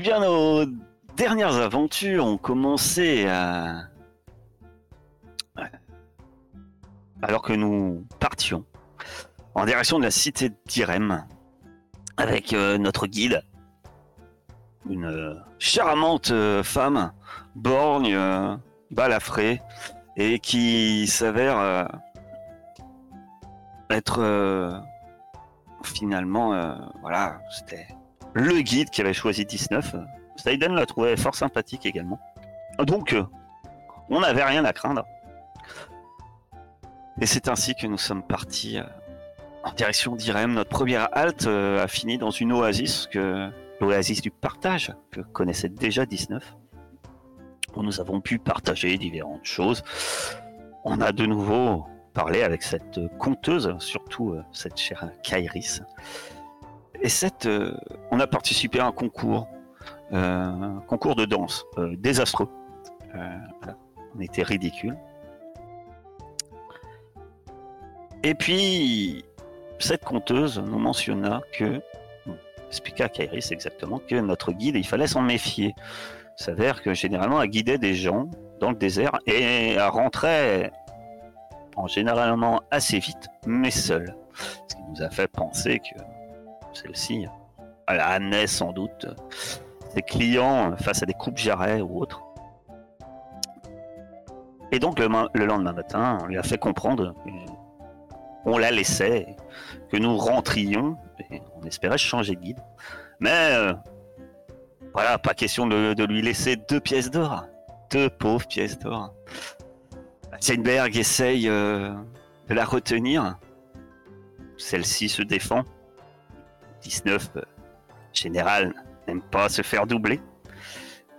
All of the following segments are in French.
Eh bien, nos dernières aventures ont commencé à... Alors que nous partions en direction de la cité d'Irem avec euh, notre guide, une euh, charmante euh, femme, borgne, balafrée, et qui s'avère être finalement, voilà, c'était le guide qui avait choisi 19. Saiden l'a trouvé fort sympathique également. Donc, euh, on n'avait rien à craindre. Et c'est ainsi que nous sommes partis euh, en direction d'Irem. Notre première halte euh, a fini dans une oasis, l'oasis du partage, que connaissait déjà 19. Où nous avons pu partager différentes choses. On a de nouveau parlé avec cette conteuse, surtout cette chère Kairis. Et cette, euh, on a participé à un concours, euh, un concours de danse, euh, désastreux. On était ridicule. Et puis, cette conteuse nous mentionna que, expliqua à Kairis exactement, que notre guide, il fallait s'en méfier. S'avère que généralement, elle guidait des gens dans le désert et elle rentrait en généralement assez vite, mais seule. Ce qui nous a fait penser que celle-ci, elle amenait sans doute ses clients face à des coupes jarrets ou autres. Et donc le, ma- le lendemain matin, on lui a fait comprendre qu'on la laissait, que nous rentrions, et on espérait changer de guide. Mais euh, voilà, pas question de, lui laisser deux pièces d'or. Deux pauvres pièces d'or. Steinberg essaye euh, de la retenir. Celle-ci se défend. 19, euh, général, n'aime pas se faire doubler.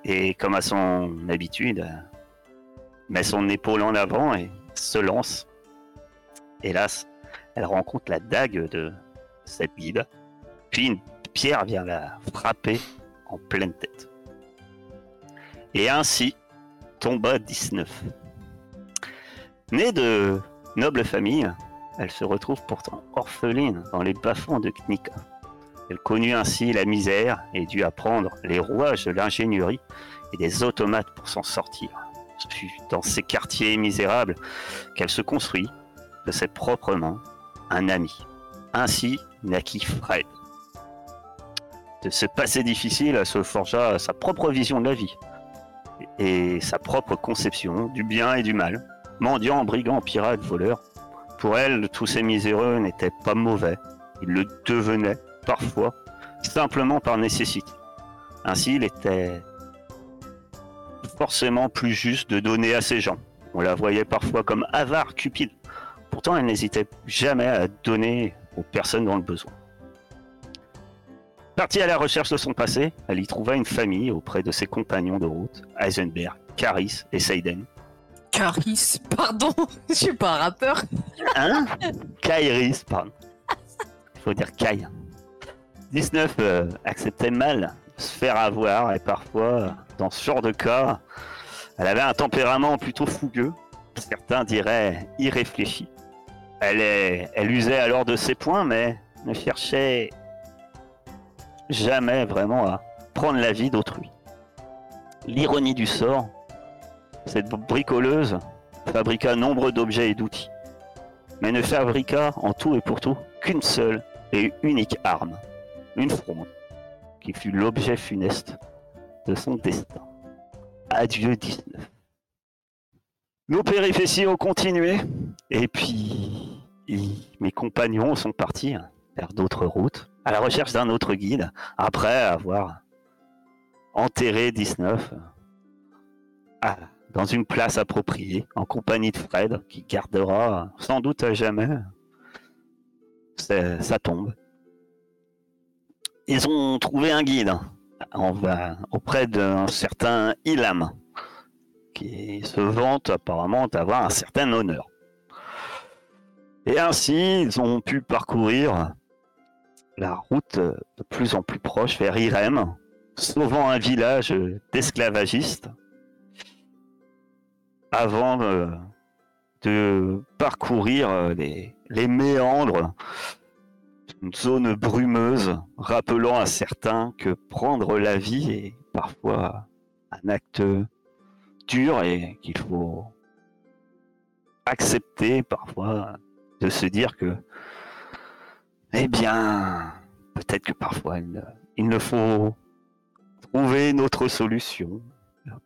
Et comme à son habitude, euh, met son épaule en avant et se lance. Hélas, elle rencontre la dague de cette guide. Puis une pierre vient la frapper en pleine tête. Et ainsi tomba 19. Née de noble famille, elle se retrouve pourtant orpheline dans les bas-fonds de Knika. Elle connut ainsi la misère et dut apprendre les rouages de l'ingénierie et des automates pour s'en sortir. Ce fut dans ces quartiers misérables qu'elle se construit de ses propres mains un ami. Ainsi naquit Fred. De ce passé difficile, elle se forgea sa propre vision de la vie et sa propre conception du bien et du mal. Mendiant, brigand, pirate, voleur. Pour elle, tous ces miséreux n'étaient pas mauvais. Ils le devenaient, parfois, simplement par nécessité. Ainsi, il était forcément plus juste de donner à ces gens. On la voyait parfois comme avare, cupide. Pourtant, elle n'hésitait jamais à donner aux personnes dans le besoin. Partie à la recherche de son passé, elle y trouva une famille auprès de ses compagnons de route, Heisenberg, Caris et Seiden. Caris, pardon, je suis pas un rappeur. Hein? Kairis, pardon. Il faut dire Kai. 19 euh, acceptait mal se faire avoir et parfois, dans ce genre de cas, elle avait un tempérament plutôt fougueux, certains diraient irréfléchi. Elle, est, elle usait alors de ses points, mais ne cherchait jamais vraiment à prendre la vie d'autrui. L'ironie du sort, cette bricoleuse fabriqua nombre d'objets et d'outils, mais ne fabriqua en tout et pour tout qu'une seule et unique arme, une fronde, qui fut l'objet funeste de son destin. Adieu 19. Nos péripéties ont continué, et puis mes compagnons sont partis vers d'autres routes, à la recherche d'un autre guide, après avoir enterré 19 à- dans une place appropriée, en compagnie de Fred, qui gardera sans doute à jamais sa tombe. Ils ont trouvé un guide auprès d'un certain Ilam, qui se vante apparemment d'avoir un certain honneur. Et ainsi, ils ont pu parcourir la route de plus en plus proche vers Irem, sauvant un village d'esclavagistes, avant euh, de parcourir euh, les méandres une zone brumeuse, rappelant à certains que prendre la vie est parfois un acte dur et qu'il faut accepter parfois de se dire que, eh bien, peut-être que parfois il, ne faut trouver une autre solution,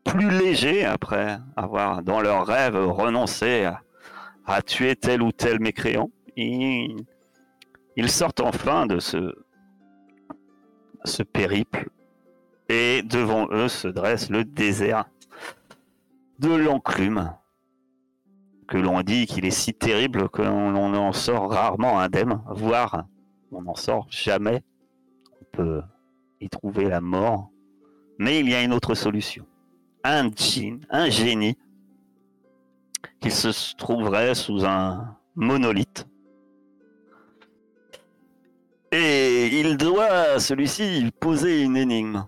plus léger après avoir dans leur rêve renoncé à, tuer tel ou tel mécréant. Ils sortent enfin de ce, périple et devant eux se dresse le désert de l'enclume que l'on dit qu'il est si terrible que l'on en sort rarement indemne, voire on n'en sort jamais. On peut y trouver la mort. Mais il y a une autre solution. Un djinn, un génie, qui se trouverait sous un monolithe. Il doit, celui-ci, poser une énigme,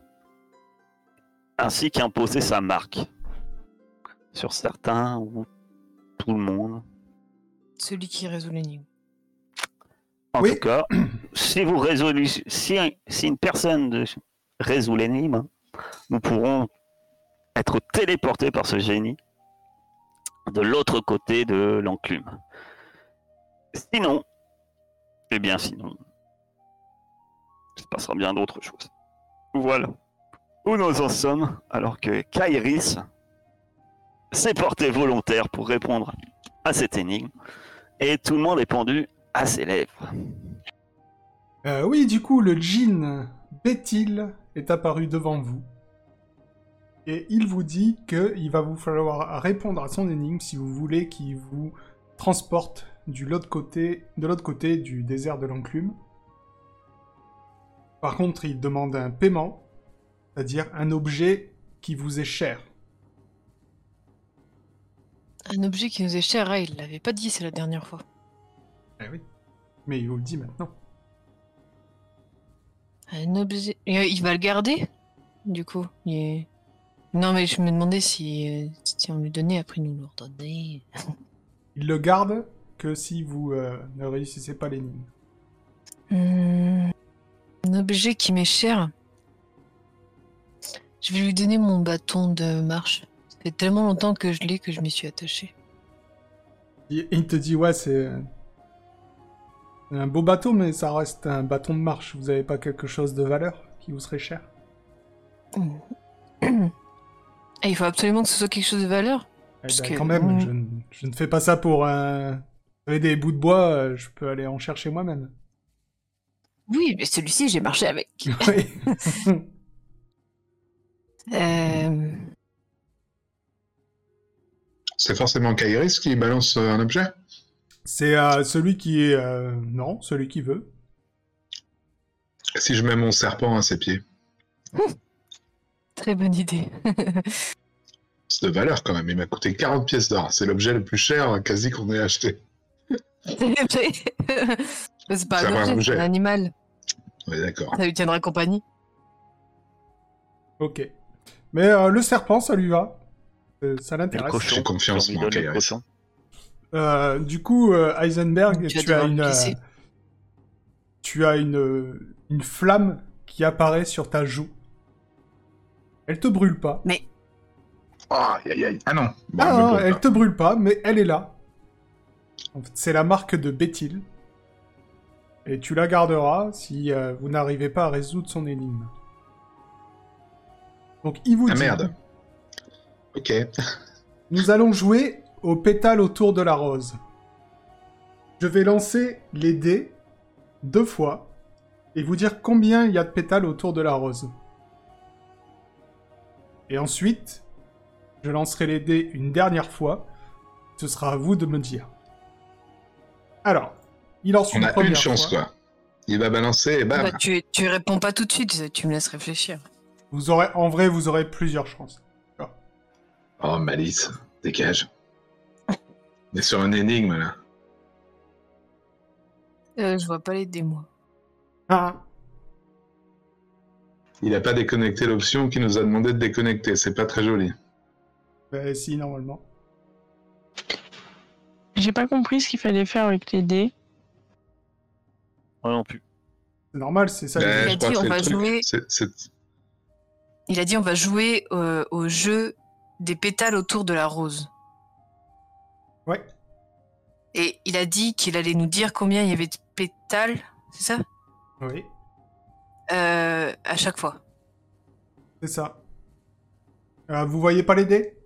ainsi qu'imposer sa marque sur certains ou tout le monde. Celui qui résout l'énigme. En Oui. tout cas, si vous résolvez, si, si une personne de- résout l'énigme, nous pourrons être téléportés par ce génie de l'autre côté de l'enclume. Sinon, eh bien sinon, il se passera bien d'autres choses. Voilà où nous en sommes, alors que Kairis s'est porté volontaire pour répondre à cette énigme, et tout le monde est pendu à ses lèvres. Euh, oui, du coup, le djinn Béthil est apparu devant vous. Et il vous dit qu'il va vous falloir répondre à son énigme si vous voulez qu'il vous transporte de l'autre côté du désert de l'enclume. Par contre, il demande un paiement, c'est-à-dire un objet qui vous est cher. Un objet qui nous est cher, ah, il l'avait pas dit, c'est la dernière fois. Eh oui. Mais il vous le dit maintenant. Un objet. Et, euh, il va le garder Du coup. il est- Non, mais je me demandais si, euh, si on lui donnait, après nous le redonner. Il le garde que si vous euh, ne réussissez pas l'énigme. Hmm, Un objet qui m'est cher. Je vais lui donner mon bâton de marche. Ça fait tellement longtemps que je l'ai que je m'y suis attachée. Il, te dit, ouais, c'est un beau bateau, mais ça reste un bâton de marche. Vous avez pas quelque chose de valeur qui vous serait cher? Et il faut absolument que ce soit quelque chose de valeur. Eh Parce ben, que- Quand même, je, ne- je ne fais pas ça pour un... Vous avez des bouts de bois, euh, je peux aller en chercher moi-même. Oui, mais celui-ci, j'ai marché avec. Oui. Euh, C'est forcément Kairis qui balance euh, un objet? C'est euh, celui qui est... euh, Non, celui qui veut. Si je mets mon serpent à ses pieds, Très bonne idée. c'est de valeur quand même. Il m'a coûté 40 pièces d'or. C'est l'objet le plus cher quasi qu'on ait acheté. c'est pas un va, un objet, objet. c'est un animal. Ouais, d'accord. Ça lui tiendra compagnie. Ok. Mais euh, le serpent, ça lui va. Euh, ça l'intéresse. cochon, J'ai confiance Kairis. cochon. Euh, du coup, euh, Heisenberg, Tu as une, euh, tu as une, une flamme qui apparaît sur ta joue. Elle te brûle pas. Oh, aïe, aïe, aïe. Ah non. Bon, Ah, elle non, elle pas. te brûle pas, mais elle est là. En fait, c'est la marque de Béthil. Et tu la garderas si euh, vous n'arrivez pas à résoudre son énigme. Donc il vous Ah dit, merde. Ok. nous allons jouer au pétale autour de la rose. Je vais lancer les dés deux fois et vous dire combien il y a de pétales autour de la rose. Et ensuite, je lancerai les dés une dernière fois. Ce sera à vous de me dire. Alors, il lance On une a une chance, fois. quoi. Il va balancer et bam. Bah, tu, tu réponds pas tout de suite, tu me laisses réfléchir. Vous aurez, en vrai, vous aurez plusieurs chances. Oh, malice. Dégage. On est sur une énigme, là. Euh, je vois pas les dés, moi. Ah, Il a pas déconnecté l'option qui nous a demandé de déconnecter. C'est pas très joli. bah si, normalement. J'ai pas compris ce qu'il fallait faire avec les dés. Moi non plus. C'est normal, c'est ça. Ben, les- a dit, on va jouer- Il a dit on va jouer euh, au jeu des pétales autour de la rose. Ouais. Et il a dit qu'il allait nous dire combien il y avait de pétales, c'est ça? Oui, Euh, À chaque fois. c'est ça. Euh, vous voyez pas les dés?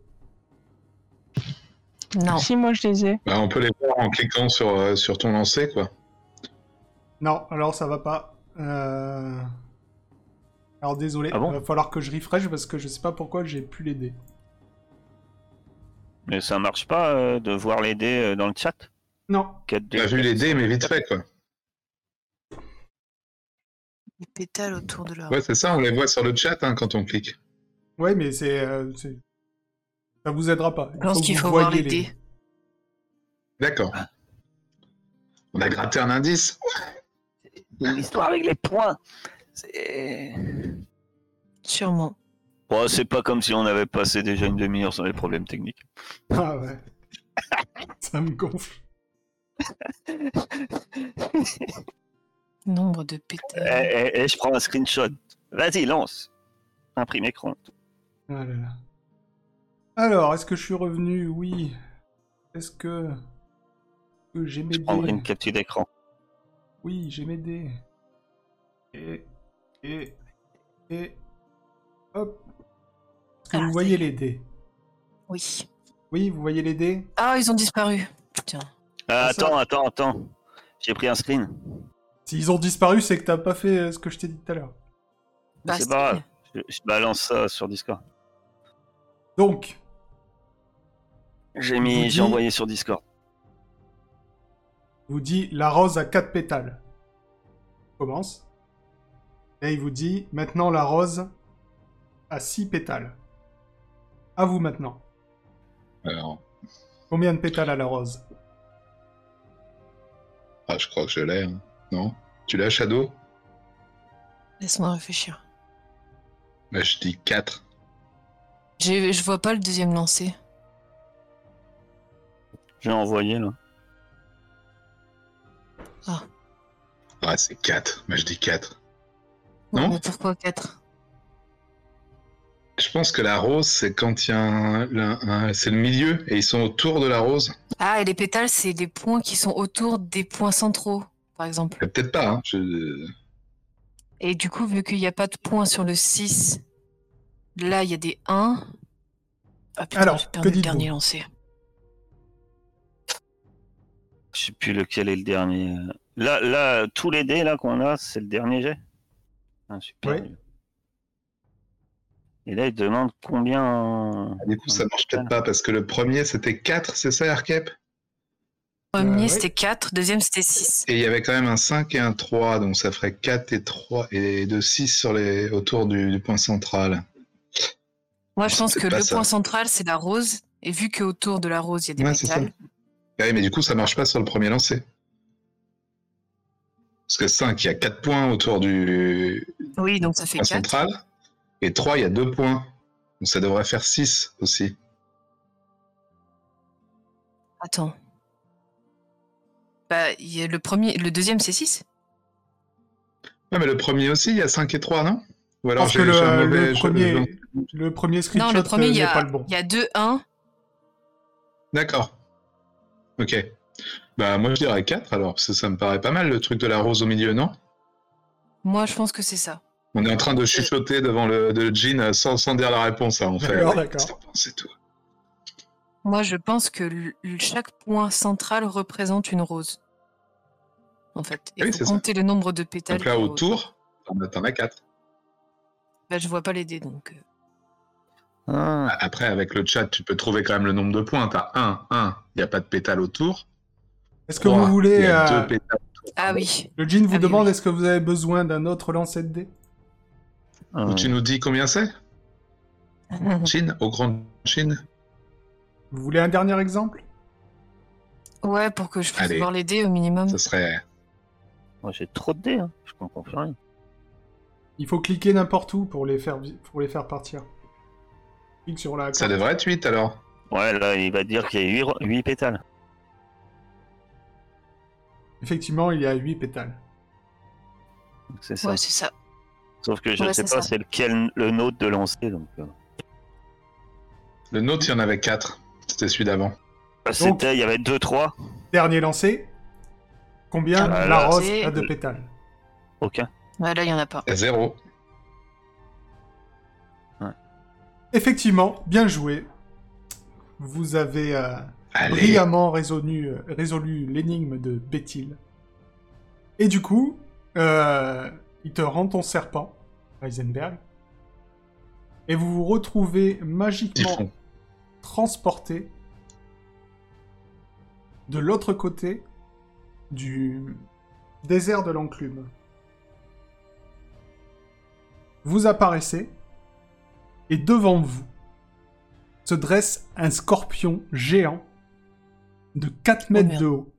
Non. Si, moi je les ai. bah, on peut les voir en cliquant sur, euh, sur ton lancer, quoi. Non, alors ça va pas. Euh... Alors désolé, Ah bon il va falloir que je refresh parce que je sais pas pourquoi j'ai plus les dés. Mais ça marche pas euh, de voir les dés dans le chat? Non, On a vu les dés, mais vite fait, quoi. Les pétales autour de la rose. Ouais, c'est ça, on les voit sur le chat hein, quand on clique. ouais, mais c'est, euh, c'est- ça vous aidera pas. Je pense qu'il faut voir voyiez les dés. D'accord. On a gratté un indice. L'histoire avec les points. C'est. Sûrement. Bon, c'est pas comme si on avait passé déjà une demi-heure sur les problèmes techniques. Ah ouais. ça me gonfle. Nombre de Eh, pétales. eh, eh, je prends un screenshot. Vas-y, lance. Imprime écran. Ah là là. Alors, est-ce que je suis revenu? Oui. Est-ce que... que j'ai mes Je prendrai dés une capture d'écran. Oui, j'ai mes dés. Et... Et... Et... Hop. Est-ce que Ah, vous voyez les dés? Oui. Oui, vous voyez les dés? Ah, ils ont disparu. Tiens. Ah, C'est ça. attends, attends, attends. J'ai pris un screen. S'ils ont disparu, c'est que t'as pas fait euh, ce que je t'ai dit tout à l'heure. Bah, c'est c'est- pas grave. Je, je balance ça sur Discord. Donc, J'ai mis, dit- j'ai envoyé sur Discord. il vous dit la rose a 4 pétales. Commence. Et il vous dit maintenant la rose a 6 pétales. À vous maintenant. Alors, Combien de pétales a la rose? Ah, je crois que je l'ai. hein. Non? Tu l'as, Shadow? Laisse-moi réfléchir. bah, Je dis 4. J'ai- Je vois pas le deuxième lancé. J'ai envoyé là. Ah, c'est 4. Bah, je dis 4. Ouais, Non mais pourquoi 4 Je pense que la rose, c'est quand il y a un, un- un- C'est le milieu et ils sont autour de la rose. Ah, et les pétales, c'est les points qui sont autour des points centraux, par exemple. Euh, Peut-être pas, hein. Je... Et du coup, vu qu'il n'y a pas de points sur le 6, là, il y a des 1. Ah putain, Alors, j'ai que perdu le dites-vous dernier lancé. Je sais plus lequel est le dernier. Là, là, tous les dés là qu'on a, c'est le dernier jet. Ah, super. Oui. Et là, il demande combien. en- Du coup, ça en marche pétales. peut-être pas parce que le premier, c'était 4, c'est ça, Arcep Premier, oui. c'était 4, deuxième, c'était 6. Et il y avait quand même un 5 et un 3, donc ça ferait 4 et 3 et de 6 sur les... autour du, du point central. Moi, je pense que le ça. point central, c'est la rose. Et vu qu'autour de la rose, il y a des Ouais, ça. pétales. Ah oui, mais du coup, ça marche pas sur le premier lancer. Parce que 5, il y a 4 points autour du Oui, donc ça fait point 4. central. Et 3, il y a 2 points. Donc ça devrait faire 6 aussi. Attends. Bah, y a le premier, le deuxième, c'est 6. Ouais, mais le premier aussi, il y a 5 et 3, non? Ou alors j'ai que un le, mauvais- le premier, je- le premier screenshot Non, le premier, euh, il y n'est a, pas le bon. il y a 2, 1. D'accord. Ok. Bah, moi, je dirais 4 alors, parce que ça me paraît pas mal le truc de la rose au milieu, non? Moi, je pense que c'est ça. On est en train de chuchoter devant le, de jean euh, sans, sans dire la réponse, hein, on fait. D'accord, d'accord. C'est tout. Moi, je pense que chaque point central représente une rose. En fait, il Oui, faut c'est ça. compter le nombre de pétales. Donc là, autour, t'en as- t'en as 4. Bah, je vois pas les dés, donc. Ah, Après, avec le chat, tu peux trouver quand même le nombre de points. T'as 1, 1, il n'y a pas de pétale autour. Est-ce que vous voulez... Il y a euh, deux pétales. Ah oui. Le jean vous Ah demande oui. est-ce que vous avez besoin d'un autre lancer de dés ah. Ou tu nous dis combien c'est? Chine Au grand Chine Vous voulez un dernier exemple? Ouais, pour que je puisse Allez. voir les dés au minimum. Ça serait. Moi, j'ai trop de dés. Hein. Je comprends plus rien. Il faut cliquer n'importe où pour les faire, pour les faire partir. Clique sur la Ça devrait être 8 alors. Ouais, là, il va dire qu'il y a 8, pétales. Effectivement, il y a 8 pétales. C'est ça. Ouais, c'est ça. Sauf que je Ouais, ne sais c'est pas ça. c'est lequel le nôtre de lancer. Donc, euh. Le nôtre, il y en avait 4. C'était celui d'avant. C'était, il y avait deux, trois. Dernier lancé. Combien Ah, la rose c'est- a de pétales? Aucun. Ouais, là, il y en a pas. Zéro. Effectivement, bien joué. Vous avez euh, brillamment résolu, euh, résolu l'énigme de Béthil. Et du coup, euh, il te rend ton serpent, Heisenberg. Et vous vous retrouvez magiquement transporté de l'autre côté du désert de l'enclume. Vous apparaissez et devant vous se dresse un scorpion géant de 4 mètres merde. de haut.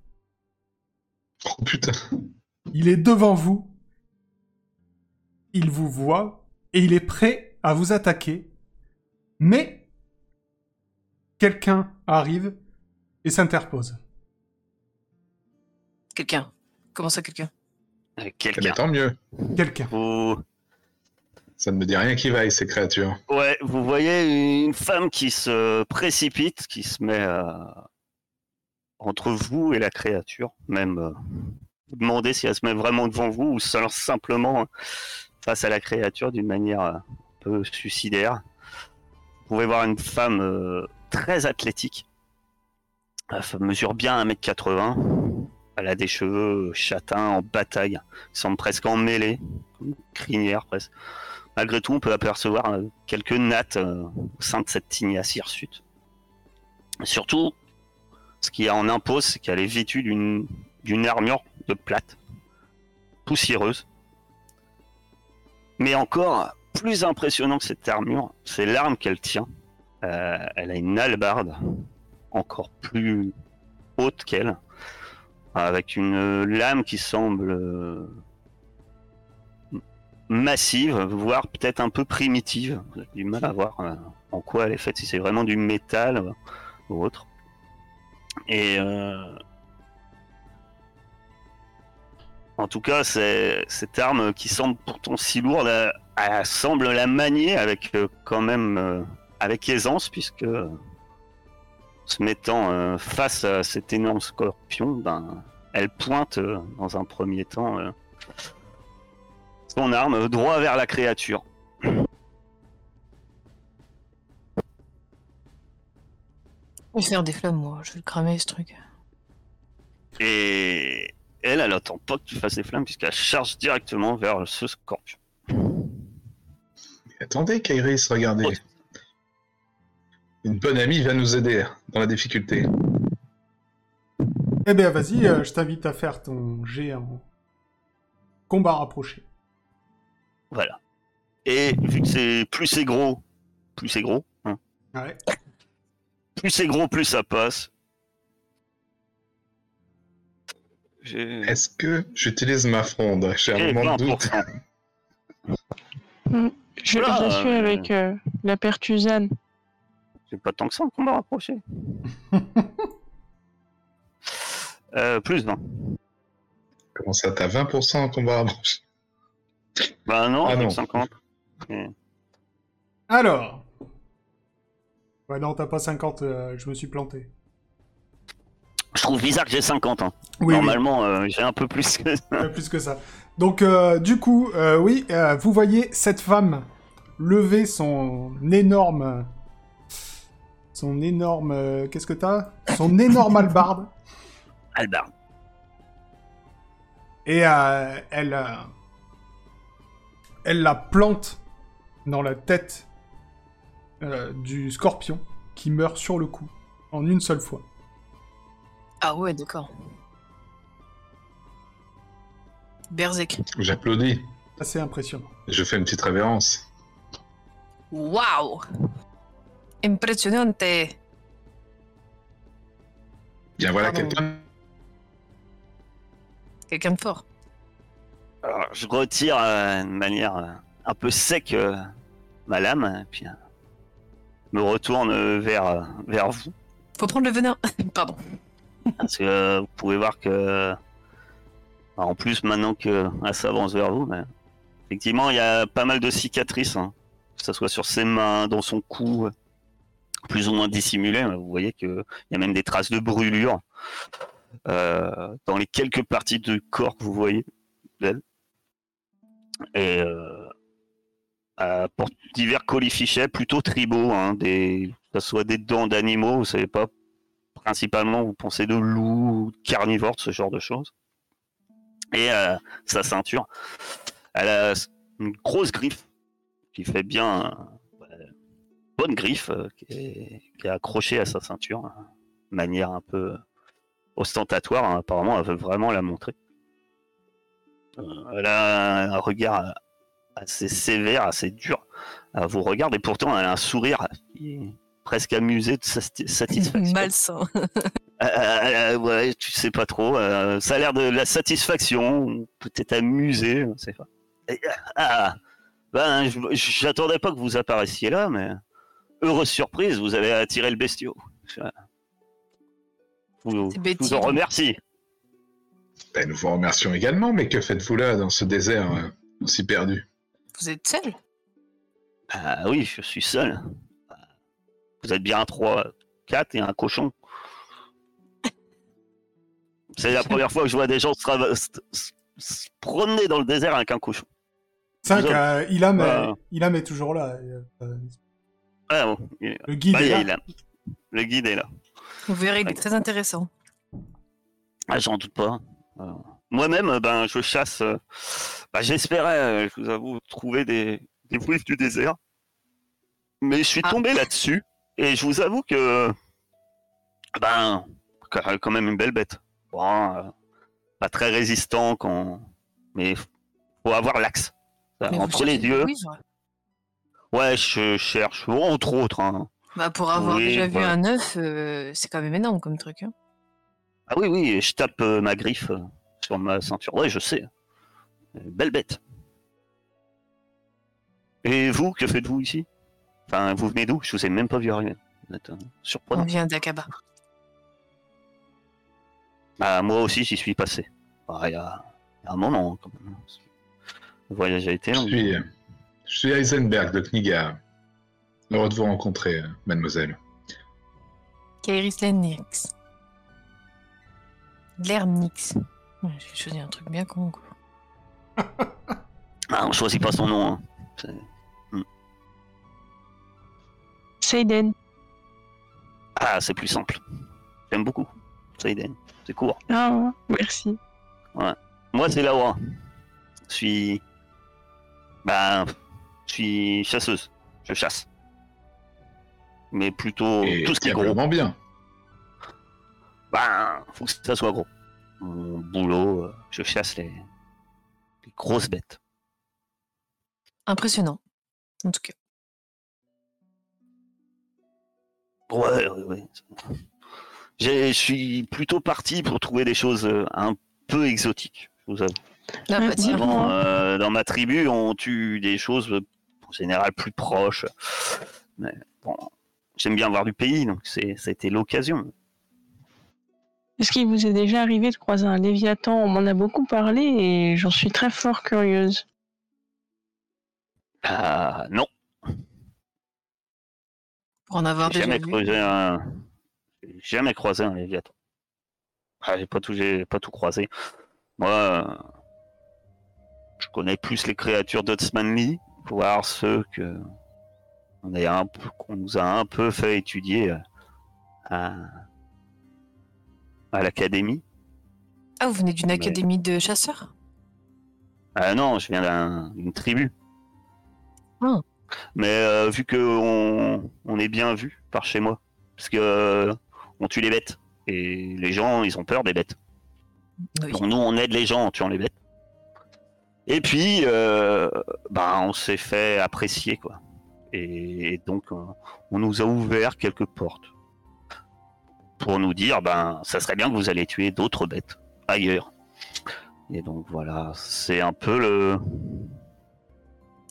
Oh putain. Il est devant vous. Il vous voit et il est prêt à vous attaquer. Mais quelqu'un arrive et s'interpose. Quelqu'un. Comment ça, quelqu'un? Avec Eh ben, quelqu'un. tant mieux. Quelqu'un. Vous... Ça ne me dit rien qui vaille, ces créatures. Ouais, vous voyez une femme qui se précipite, qui se met euh, entre vous et la créature. Même euh, vous demandez si elle se met vraiment devant vous ou se lance simplement face à la créature d'une manière euh, un peu suicidaire. Vous pouvez voir une femme très athlétique. Elle mesure bien 1m80. Elle a des cheveux châtains en bataille, qui semblent presque en mêlée, comme une crinière presque. Malgré tout, on peut apercevoir euh, quelques nattes euh, au sein de cette tignasse hirsute. Surtout, ce qui en impose, c'est qu'elle est vêtue d'une armure de plate, poussiéreuse. Mais encore plus impressionnant que cette armure, c'est l'arme qu'elle tient. Euh, elle a une hallebarde encore plus haute qu'elle, avec une lame qui semble massive, voire peut-être un peu primitive. J'ai du mal à voir euh, en quoi elle est faite, si c'est vraiment du métal ou autre. Et euh, en tout cas, cette arme qui semble pourtant si lourde, elle, semble la manier avec euh, quand même avec aisance, puisque se mettant face à cet énorme scorpion, ben, elle pointe dans un premier temps son arme droit vers la créature. Je vais faire des flammes, moi. Je vais le cramer, ce truc. Et elle, elle attend pas que tu fasses des flammes puisqu'elle charge directement vers ce scorpion. Attendez, Kairis, regardez. Oh. Une bonne amie va nous aider dans la difficulté. Eh bien, vas-y, euh, je t'invite à faire ton jet en combat rapproché. Voilà. Et vu que c'est plus c'est gros, plus c'est gros. hein. Ouais. Plus c'est gros, plus ça passe. Est-ce que j'utilise ma fronde? J'ai un moment de doute. 20%. Je, Voilà, je suis euh, avec euh, la pertusane. C'est pas tant que ça en combat rapproché. euh, plus 20. Comment ça, t'as 20% en combat rapproché? Bah non, Ah avec non. 50. Mais- Alors? Ouais, non, t'as pas 50, euh, je me suis planté. Je trouve bizarre que j'ai 50. Hein. Oui, Normalement, euh, j'ai un peu plus que ça. plus que ça. Donc, euh, du coup, euh, oui, euh, vous voyez cette femme lever son énorme. Son énorme. euh, Qu'est-ce que t'as? Son énorme albarde. Albert. Et euh, elle, euh, elle la plante dans la tête euh, du scorpion qui meurt sur le coup en une seule fois. Ah ouais, d'accord. Berzek. J'applaudis. Assez impressionnant. Je fais une petite révérence. Waouh Impressionnante Bien voilà quelqu'un. Quelqu'un de fort. Alors, je retire euh, de manière euh, un peu sec euh, ma lame, et puis euh, me retourne vers, euh, vers vous. Faut prendre le venin. Pardon. Parce que euh, vous pouvez voir que Alors, en plus, maintenant que elle s'avance vers vous, mais effectivement, il y a pas mal de cicatrices, hein. que ce soit sur ses mains, dans son cou, plus ou moins dissimulées. Vous voyez qu'il y a même des traces de brûlure euh, dans les quelques parties du corps que vous voyez d'elle. Et euh, elle porte divers colifichets plutôt tribaux, hein, que ce soit des dents d'animaux, vous savez pas, principalement vous pensez de loups, carnivores, ce genre de choses. Et euh, sa ceinture, elle a une grosse griffe qui fait bien euh, bonne griffe euh, qui, est, accrochée à sa ceinture, hein, manière un peu ostentatoire. hein. Apparemment, elle veut vraiment la montrer. Euh, elle a un regard assez sévère, assez dur. Elle vous regarde et pourtant elle a un sourire qui est presque amusé de sati- satisfaction. Malsain. Euh, euh, ouais, tu sais pas trop. euh, ça a l'air de la satisfaction, peut-être amusé, on sait pas. Et, ah, ben, je- j'attendais pas que vous apparaissiez là, mais heureuse surprise, vous avez attiré le bestiau. Je vous, je vous en remercie. Ben, nous vous remercions également, mais que faites-vous là, dans ce désert euh, aussi perdu? Vous êtes seul? Ah oui, je suis seul. Vous êtes bien trois, quatre et un cochon. C'est la première fois que je vois des gens se, trava- se- promener dans le désert avec un cochon. 5, Vous euh, Ilham, Voilà. euh, Ilham est toujours là. euh, Ah bon, il- Le guide bah, est là. il est là. Le guide est là. Vous verrez, il est très intéressant. Ah, j'en doute pas. Moi-même, euh, ben, je chasse. euh, bah, J'espérais, euh, je vous avoue, trouver des, des bruits du désert. Mais je suis Ah. tombé là-dessus. Et je vous avoue que. Ben. quand- Quand même une belle bête. Bon, euh, pas très résistant quand. Mais faut avoir l'axe. Entre les yeux. bruits, genre. Ouais, je cherche. Entre autres. hein. Bah, pour avoir Oui, déjà vu un œuf, euh, c'est quand même énorme comme truc. Hein. Ah oui, oui, je tape euh, ma griffe euh, sur ma ceinture. Ouais, je sais. Belle bête. Et vous, que faites-vous ici? Enfin, vous venez d'où? Je vous ai même pas vu arriver. Vous êtes euh, On surprenant. vient d'Akaba. Bah, moi aussi, j'y suis passé. Bah, Il y, a il y a un moment, quand même. Le voyage a été Je long. suis, je suis Heisenberg de Kniga. Heureux de vous rencontrer, mademoiselle. Kairis Ouais, J'ai choisi un truc bien con, quoi. Ah, on choisit pas son nom. hein. C'est- Seiden. Ah, c'est plus simple. J'aime beaucoup. Saïden. C'est court. Ah, merci. Moi, c'est Laura. Je suis. Ben. Je suis chasseuse. Je chasse. Mais plutôt Et tout ce qui est gros. bien. Ben, faut que ça soit gros. Mon boulot, euh, je chasse les, les grosses bêtes. Impressionnant. En tout cas. Ouais, ouais, ouais. Je suis plutôt parti pour trouver des choses euh, un peu exotiques, je vous avoue. Bon, euh, dans ma tribu, on tue des choses en général plus proches. Mais bon, j'aime bien voir du pays, donc c'est, ça a été l'occasion. Est-ce qu'il vous est déjà arrivé de croiser un léviathan? On m'en a beaucoup parlé et j'en suis très fort curieuse. Ah non, Pour en avoir déjà jamais vu. croisé un, j'ai jamais croisé un léviathan. Ah, j'ai pas tout, j'ai pas tout croisé. Moi, euh, je connais plus les créatures d'Otsmanli, voire ceux que on est un peu, qu'on nous a un peu fait étudier euh, à, à l'académie. Ah, vous venez d'une Mais- académie de chasseurs? Ah non, je viens d'un- d'une tribu. Ah. Mais euh, vu que on, on est bien vu par chez moi, parce que euh, on tue les bêtes et les gens ils ont peur des bêtes. Oui. Donc nous on aide les gens en tuant les bêtes. Et puis euh, bah on s'est fait apprécier quoi. Et, donc on nous a ouvert quelques portes pour nous dire ben ça serait bien que vous allez tuer d'autres bêtes ailleurs. Et donc voilà, c'est un peu le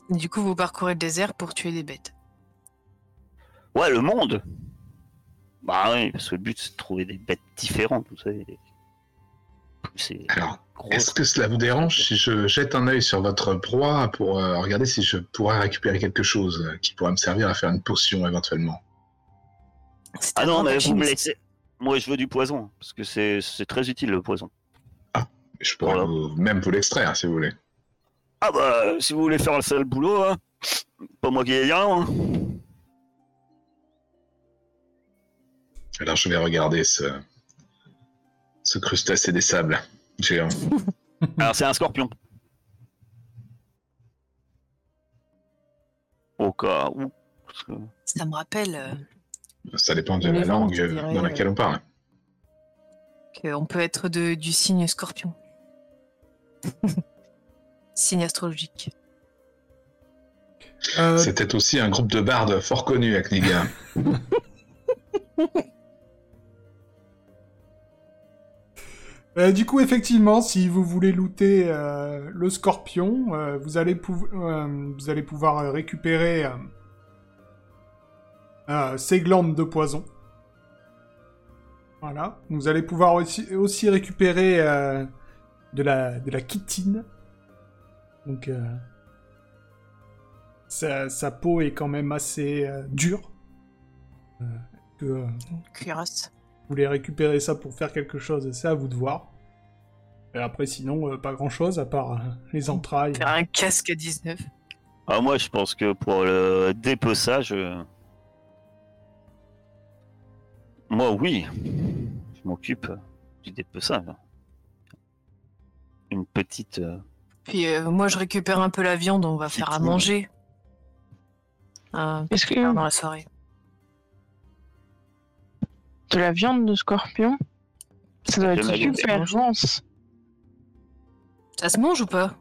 Du coup, vous parcourez le désert pour tuer des bêtes. Ouais, le monde Bah oui, parce que le but c'est de trouver des bêtes différentes, vous savez. c'est Alors, est-ce que cela vous dérange si je jette un œil sur votre proie pour euh, regarder si je pourrais récupérer quelque chose qui pourrait me servir à faire une potion éventuellement? Ah non, mais vous me laissez. Moi, je veux du poison, parce que c'est c'est très utile le poison. Je pourrais Voilà. vous- même vous l'extraire si vous voulez. Ah bah, si vous voulez faire le sale boulot, hein, pas moi qui ai rien. hein. Alors je vais regarder ce, ce crustacé des sables géant. Alors, c'est un scorpion. Au cas où. Ça me rappelle euh, Ça dépend de la langue dirais, dans laquelle on parle. qu'on peut être de, du signe scorpion. signe astrologique. Euh, C'était aussi un groupe de bardes fort connu à Kniga. Euh, du coup, effectivement, si vous voulez looter euh, le scorpion, euh, vous, allez euh, vous allez pouvoir euh, récupérer euh, ses glandes de poison. Voilà. Vous allez pouvoir aussi, aussi récupérer euh, de, la, de la chitine. Donc, euh, sa, sa peau est quand même assez euh, dure. Euh, que, euh, Cuirasse. vous voulez récupérer ça pour faire quelque chose, c'est à vous de voir. Et après, sinon, euh, pas grand chose à part euh, les entrailles. Faire un casque à 19. Ah, moi, je pense que pour le dépeçage. Moi, oui. Je m'occupe du dépeçage. Une petite. euh, Puis euh, moi, je récupère un peu la viande, on va faire à Petite manger. Euh, Est-ce que dans la soirée. de la viande de scorpion, ça doit être la viande. super dense. Ça se mange ou pas?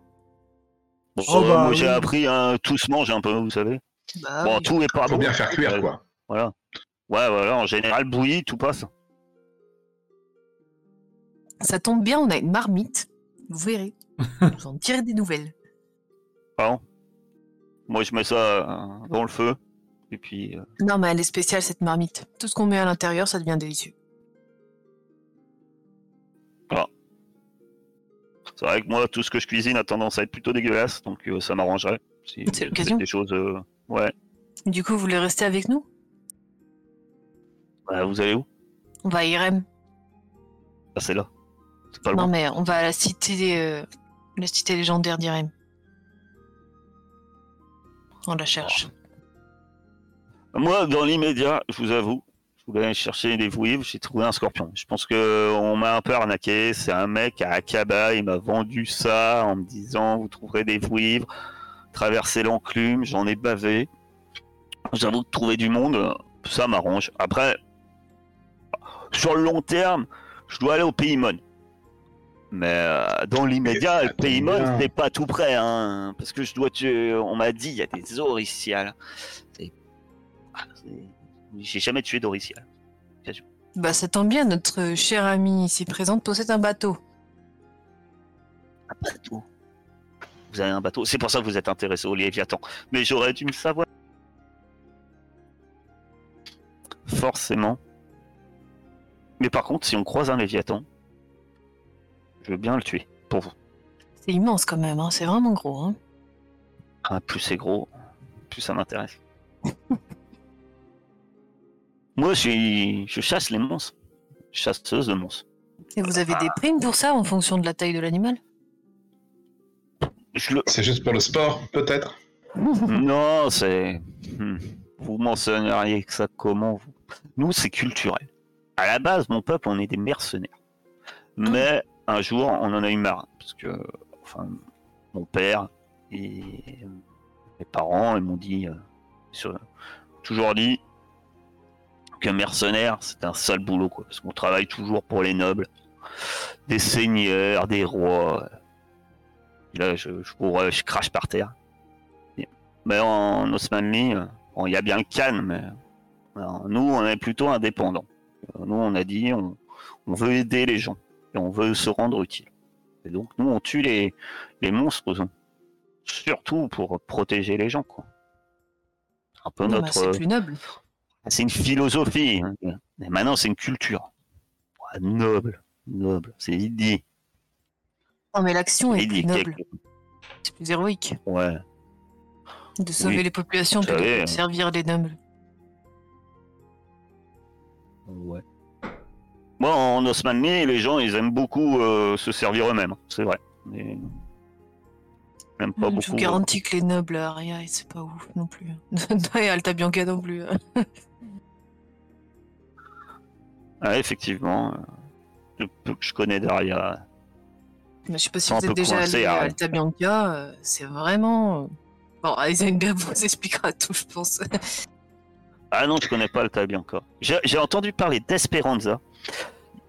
Bon, Oh, euh, bah, moi, j'ai oui. appris un tout se mange un peu, vous savez. Bah bon, oui. tout est pas Faut bon. bien faire cuire Euh, quoi. Voilà. Ouais, voilà, en général, bouilli, tout passe. Ça tombe bien, on a une marmite. Vous verrez. Vous en direz des nouvelles. Pardon? Moi, je mets ça euh, dans le feu. Et puis. euh, Non, mais elle est spéciale cette marmite. Tout ce qu'on met à l'intérieur, ça devient délicieux. C'est vrai que moi, tout ce que je cuisine a tendance à être plutôt dégueulasse, donc euh, ça m'arrangerait. Si C'est l'occasion. Des choses. euh, Ouais. Du coup, vous voulez rester avec nous? Bah, vous allez où? On va à Irem. Ah, c'est là. C'est pas Non, mais on va à la cité, euh, la cité légendaire d'Irem. On la cherche. Moi, dans l'immédiat, je vous avoue, je voulais aller chercher des vouivres, j'ai trouvé un scorpion. Je pense que on m'a un peu arnaqué. C'est un mec à Akaba, il m'a vendu ça en me disant vous trouverez des vouivres, traverser l'enclume, j'en ai bavé. J'avoue que trouver du monde, ça m'arrange. Après, sur le long terme, je dois aller au Paymon. Mais euh, dans l'immédiat, le Paymon, c'est pas tout près, hein, parce que je dois tuer. On m'a dit, il y a des oriciales. Ah, J'ai jamais tué d'oricial. Bah, ça tombe bien, notre chère amie ici présente possède un bateau. Un bateau? Vous avez un bateau? C'est pour ça que vous êtes intéressé au Léviathan. Mais j'aurais dû le savoir. Forcément. Mais par contre, si on croise un Léviathan, je veux bien le tuer. Pour vous. C'est immense quand même, hein, c'est vraiment gros. Hein. Ah, plus c'est gros, plus ça m'intéresse. Moi, je, suis... je chasse les monstres. Chasseuse de monstres. Et vous avez des primes pour ça en fonction de la taille de l'animal? Le... C'est juste pour le sport, peut-être? Non, c'est. Hmm. Vous mentionneriez que ça comment vous... Nous, c'est culturel. À la base, mon peuple, on est des mercenaires. Mais un jour, on en a eu marre. Parce que, enfin, mon père et mes parents, ils m'ont dit, euh, sur- toujours dit que mercenaire, c'est un sale boulot, quoi. Parce qu'on travaille toujours pour les nobles, des seigneurs, des rois. Et là, je, je, cours, je crache par terre. Mais en Osmanli, euh, bon, il y a bien le Khan, mais alors, nous, on est plutôt indépendants. Euh, Nous, on a dit, on, on veut aider les gens et on veut se rendre utile. Et donc, nous, on tue les, les monstres, euh, surtout pour protéger les gens, quoi. Un peu bah. C'est plus noble. C'est une philosophie. hein. Et maintenant, c'est une culture. Ouais, noble, noble, c'est l'idée. Non, mais l'action est plus noble, c'est plus héroïque. Ouais. De sauver Oui, les populations plutôt que de servir les nobles. Ouais. Moi, en Osmanli, les gens, ils aiment beaucoup euh, se servir eux-mêmes. C'est vrai. Mais... Même pas Je beaucoup. vous garantis que les nobles à Aria, c'est pas ouf non plus. Et Alta Bianca non plus. Ah, effectivement. euh, Le peu que je connais Daria. Mais je sais pas si vous êtes déjà allé à. Alta Bianca, euh, c'est vraiment. euh, Bon, Eisenberg vous expliquera tout, je pense. Ah non, je connais pas le Tabi encore. J'ai entendu parler d'Esperanza.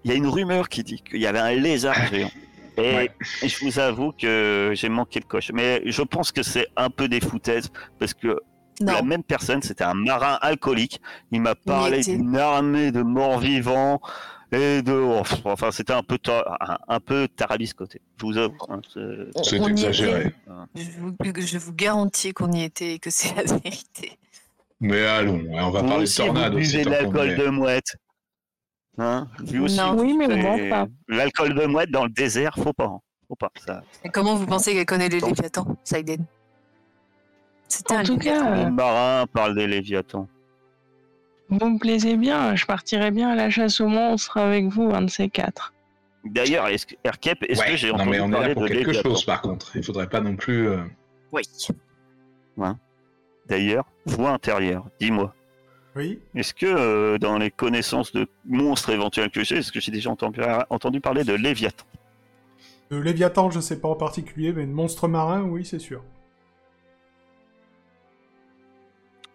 Il y a une rumeur qui dit qu'il y avait un lézard géant. Et Ouais. je vous avoue que j'ai manqué le coche. Mais je pense que c'est un peu des foutaises parce que Non, la même personne, c'était un marin alcoolique. Il m'a parlé d'une armée de morts vivants et de. enfin, c'était un peu, ta- un, peu tarabiscoté. Je vous avoue. hein, c'est- exagéré. était. Je vous, je vous garantis qu'on y était et que c'est la vérité. Mais allons, ouais, on va Vous parler de aussi, tornade vous buvez de l'alcool est. de mouette. Hein Lui aussi, Non. Oui, mais on pas. L'alcool de mouette dans le désert, faut pas. hein. Faut pas. Ça. Et comment vous pensez qu'elle connaît les Léviathans, Saiden C'était En un tout Léviathan. cas, Les Euh. marins parlent des léviathans. Vous me plaisez bien, je partirai bien à la chasse aux monstres avec vous, un de ces quatre. D'ailleurs, est-ce que, Erkep, est-ce Ouais, que j'ai non, entendu mais on est parler là pour de quelque chose par contre. Il faudrait pas non plus. euh, Oui. D'ailleurs, voix intérieure, dis-moi. Oui. Est-ce que euh, dans les connaissances de monstres éventuels que j'ai, est-ce que j'ai déjà entendu, entendu parler de léviathan? De Léviathan, je sais pas en particulier, mais de monstre marin, oui, c'est sûr.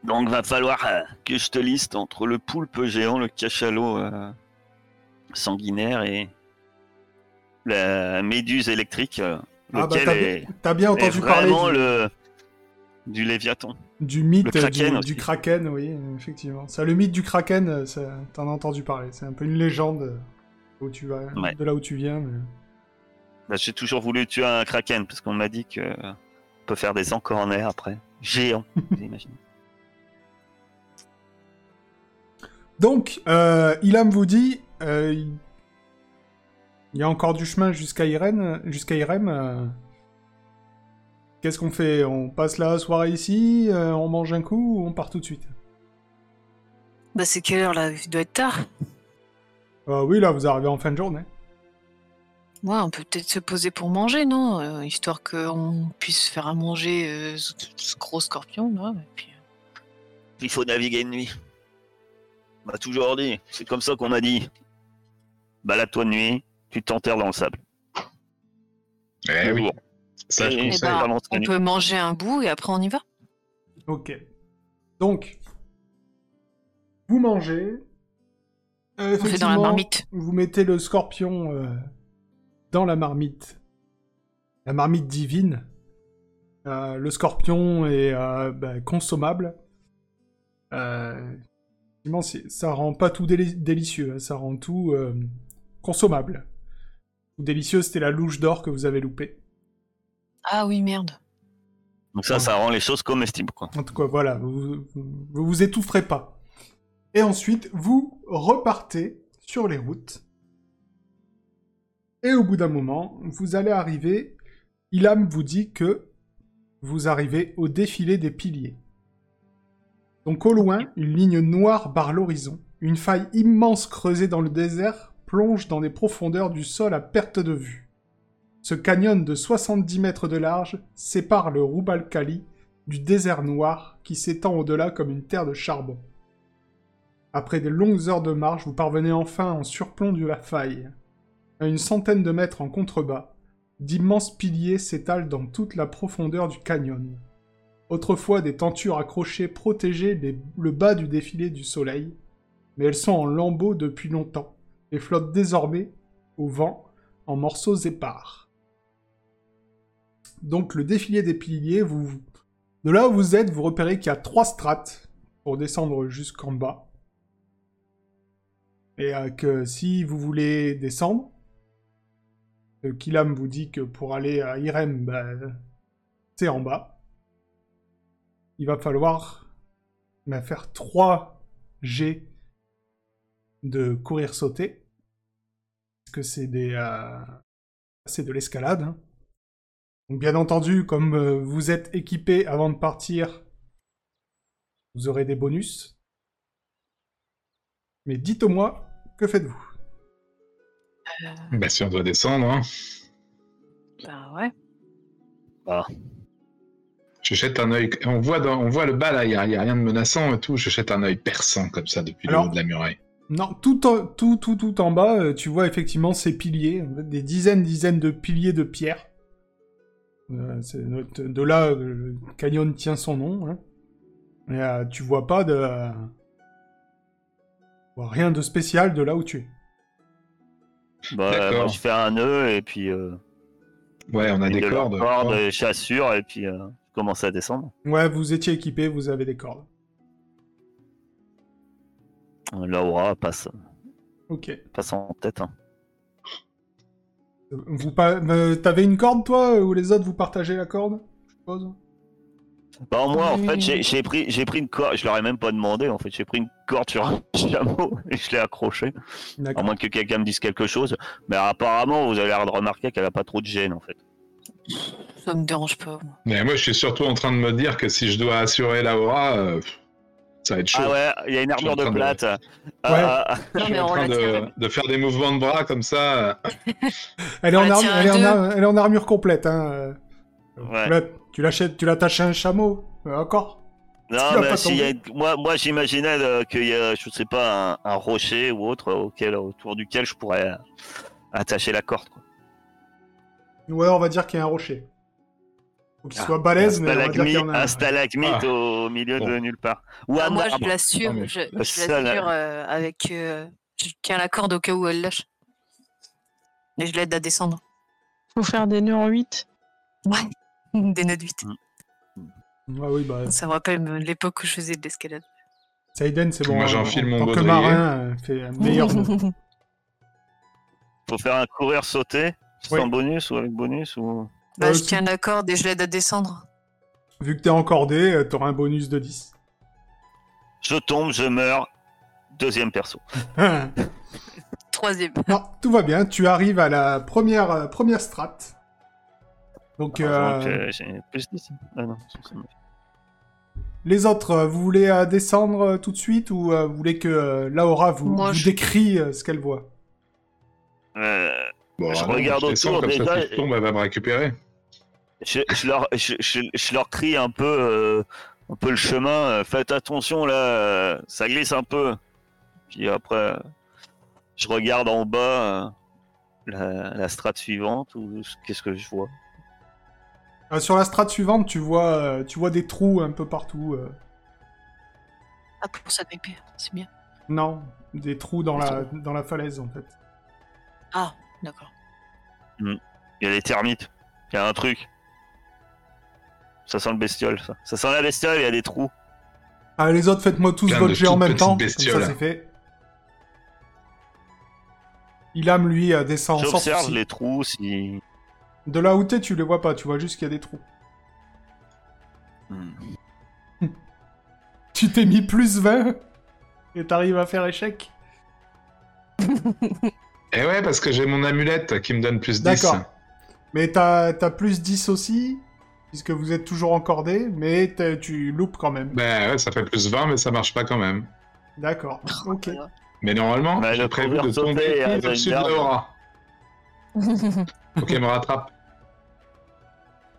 Donc va falloir euh, que je te liste entre le poulpe géant, le cachalot euh, sanguinaire et la méduse électrique, euh, Ah bah t'as est, bien, entendu parler du, le du léviathan. Du mythe du, Kraken du aussi. Kraken, oui, effectivement. Ça, le mythe du Kraken, euh, t'en as entendu parler. C'est un peu une légende euh, où tu vas, Ouais. de là où tu viens. mais- Bah, j'ai toujours voulu tuer un kraken parce qu'on m'a dit que on peut faire des encornets après. Géant, vous imaginez. Donc, euh, Ilham vous dit, euh, il y a encore du chemin jusqu'à Irène, jusqu'à Irem. Qu'est-ce qu'on fait? On passe la soirée ici, euh, on mange un coup ou on part tout de suite? Bah, c'est quelle heure là? Il doit être tard. Euh, Oui, là, vous arrivez en fin de journée. Ouais, on peut peut-être se poser pour manger, non? Euh, Histoire qu'on puisse faire à manger euh, ce, ce gros scorpion, là. Et puis... Il faut naviguer de nuit. On m'a toujours dit, c'est comme ça qu'on m'a dit. Balade-toi de nuit, tu t'enterres dans le sable. Eh oui. Ça je Et- Eh conseille. ben, on peut manger un bout et après on y va. Ok. Donc, vous mangez. Euh, On fait dans la effectivement, marmite. Vous mettez le scorpion euh, dans la marmite. La marmite divine. Euh, le scorpion est euh, bah, consommable. Euh, ça rend pas tout déli- délicieux, hein, ça rend tout euh, consommable. Tout délicieux, c'était la louche d'or que vous avez loupée. Ah oui, merde. Donc ça, ça rend les choses comestibles, quoi. En tout cas, voilà, vous vous, vous vous étoufferez pas. Et ensuite, vous repartez sur les routes. Et au bout d'un moment, vous allez arriver. Ilham vous dit que vous arrivez au défilé des piliers. Donc au loin, une ligne noire barre l'horizon. Une faille immense creusée dans le désert plonge dans les profondeurs du sol à perte de vue. Ce canyon de 70 mètres de large sépare le Rubal Khali du désert noir qui s'étend au-delà comme une terre de charbon. Après des longues heures de marche, vous parvenez enfin en surplomb de la faille. À une centaine de mètres en contrebas, d'immenses piliers s'étalent dans toute la profondeur du canyon. Autrefois, des tentures accrochées protégeaient le bas du défilé du soleil, mais elles sont en lambeaux depuis longtemps et flottent désormais au vent en morceaux épars. Donc le défilé des piliers, vous, de là où vous êtes, vous repérez qu'il y a trois strates pour descendre jusqu'en bas. Et euh, que si vous voulez descendre, euh, Kilam vous dit que pour aller à Irem, bah, c'est en bas. Il va falloir bah, faire trois G de courir sauter. Parce que c'est des, euh, c'est de l'escalade. hein. Donc bien entendu, comme euh, vous êtes équipé avant de partir, vous aurez des bonus. Mais dites-moi, que faites-vous? Bah, si on doit descendre, hein. Bah ouais. je jette un œil. On voit, dans... on voit le bas là, il n'y a, y a rien de menaçant et tout. Je jette un œil perçant comme ça depuis Alors- le haut de la muraille. Non, tout, en- tout, tout, tout en bas, euh, tu vois effectivement ces piliers, des dizaines, dizaines de piliers de pierre. Euh, c'est de, de là, euh, le canyon tient son nom. Hein. Et euh, tu vois pas de, euh, rien de spécial de là où tu es. Bah, moi, je fais un nœud et puis euh, Ouais, on a et des de cordes. corde, Ouais. j'assure et puis euh, je commence à descendre. Ouais, vous étiez équipé, vous avez des cordes. Laura passe, Ok. passe en tête. hein. Vous pas, euh, t'avais une corde toi ou les autres vous partagez la corde Je suppose. Bah moi en fait j'ai j'ai pris j'ai pris une corde, je leur ai même pas demandé en fait, j'ai pris une corde sur un chameau et je l'ai accroché. À moins que quelqu'un me dise quelque chose. Mais apparemment vous avez l'air de remarquer qu'elle a pas trop de gêne en fait. Ça me dérange pas. moi. Mais moi, je suis surtout en train de me dire que si je dois assurer Laura, euh, ça va être chaud. Ah ouais, il y a une en armure de plate. Je suis en train tient. de, de faire des mouvements de bras comme ça. euh, Elle est, en à elle, est en elle est en armure complète. Hein. euh. Ouais. Tu la- Tu l'achètes, tu l'attaches à un chameau. Euh, encore Non, mais y a- tomber moi, moi j'imaginais euh, qu'il y a, je sais pas, un, un rocher ou autre auquel, autour duquel je pourrais euh, attacher la corde. Quoi. Ouais, on va dire qu'il y a un rocher. Faut qu'il Ah, soit balèze, un mais a un. un stalagmite Ah. au milieu de nulle part. Ou Ah, moi, je l'assure. Mais Je, je l'assure euh, avec. euh, je tiens la corde au cas où elle lâche. Et je l'aide à descendre. Faut faire des nœuds en 8. Ouais. Des nœuds de 8. Ah oui, bah, Ça me rappelle l'époque où je faisais de l'escalade. Saiden, c'est bon. Moi, j'enfile en mon tant que baudrier. marin, euh, fait un meilleur. Faut faire un courir sauter Oui. sans bonus ou avec bonus ou. Bah, Ouais, je tiens la corde et je l'aide à descendre. Vu que t'es encordé, euh, t'auras un bonus de 10. Je tombe, je meurs. Deuxième perso. Troisième. non, tout va bien. Tu arrives à la première, euh, première strate. Donc, Heureusement euh, que j'ai plus 10. Ah non, ça, ça me- les autres, euh, vous voulez euh, descendre euh, tout de suite ou euh, vous voulez que euh, Laura vous, Moi, vous je- décrit euh, ce qu'elle voit? Euh, Bon, Je ah non, regarde descends, autour, comme ça, déjà, si je tombe, elle va me récupérer. Je, je leur, je, je- je leur crie un peu, euh, un peu le chemin. euh, faites attention là, euh, ça glisse un peu. Puis après, je regarde en bas la, la strate suivante ou qu'est-ce que je vois? Euh, Sur la strate suivante, tu vois, euh, tu vois des trous un peu partout. euh. Ah, pour ça m'épée, c'est bien. Non, des trous dans la, dans la falaise en fait. Ah, d'accord. Il y a des termites. Il y a un truc. Ça sent le bestiole, ça. Ça sent la bestiole, il y a des trous. Ah, les autres, faites-moi tous Plein votre de jet en toutes même petites temps. bestioles. Comme ça, c'est fait. Ilham, lui, euh, descend sans J'observe souci. les trous si. De là où t'es, tu les vois pas, tu vois juste qu'il y a des trous. Hmm. Tu t'es mis plus 20 et t'arrives à faire échec. Et ouais, parce que j'ai mon amulette qui me donne plus 10. D'accord. Mais t'as as plus 10 aussi, puisque vous êtes toujours encordé, mais tu loupes quand même. Ben ouais, ça fait plus 20, mais ça marche pas quand même. D'accord, ok. Mais normalement, Ouais, j'ai prévu de tomber euh, au-dessus de. Laura. Ok, me rattrape.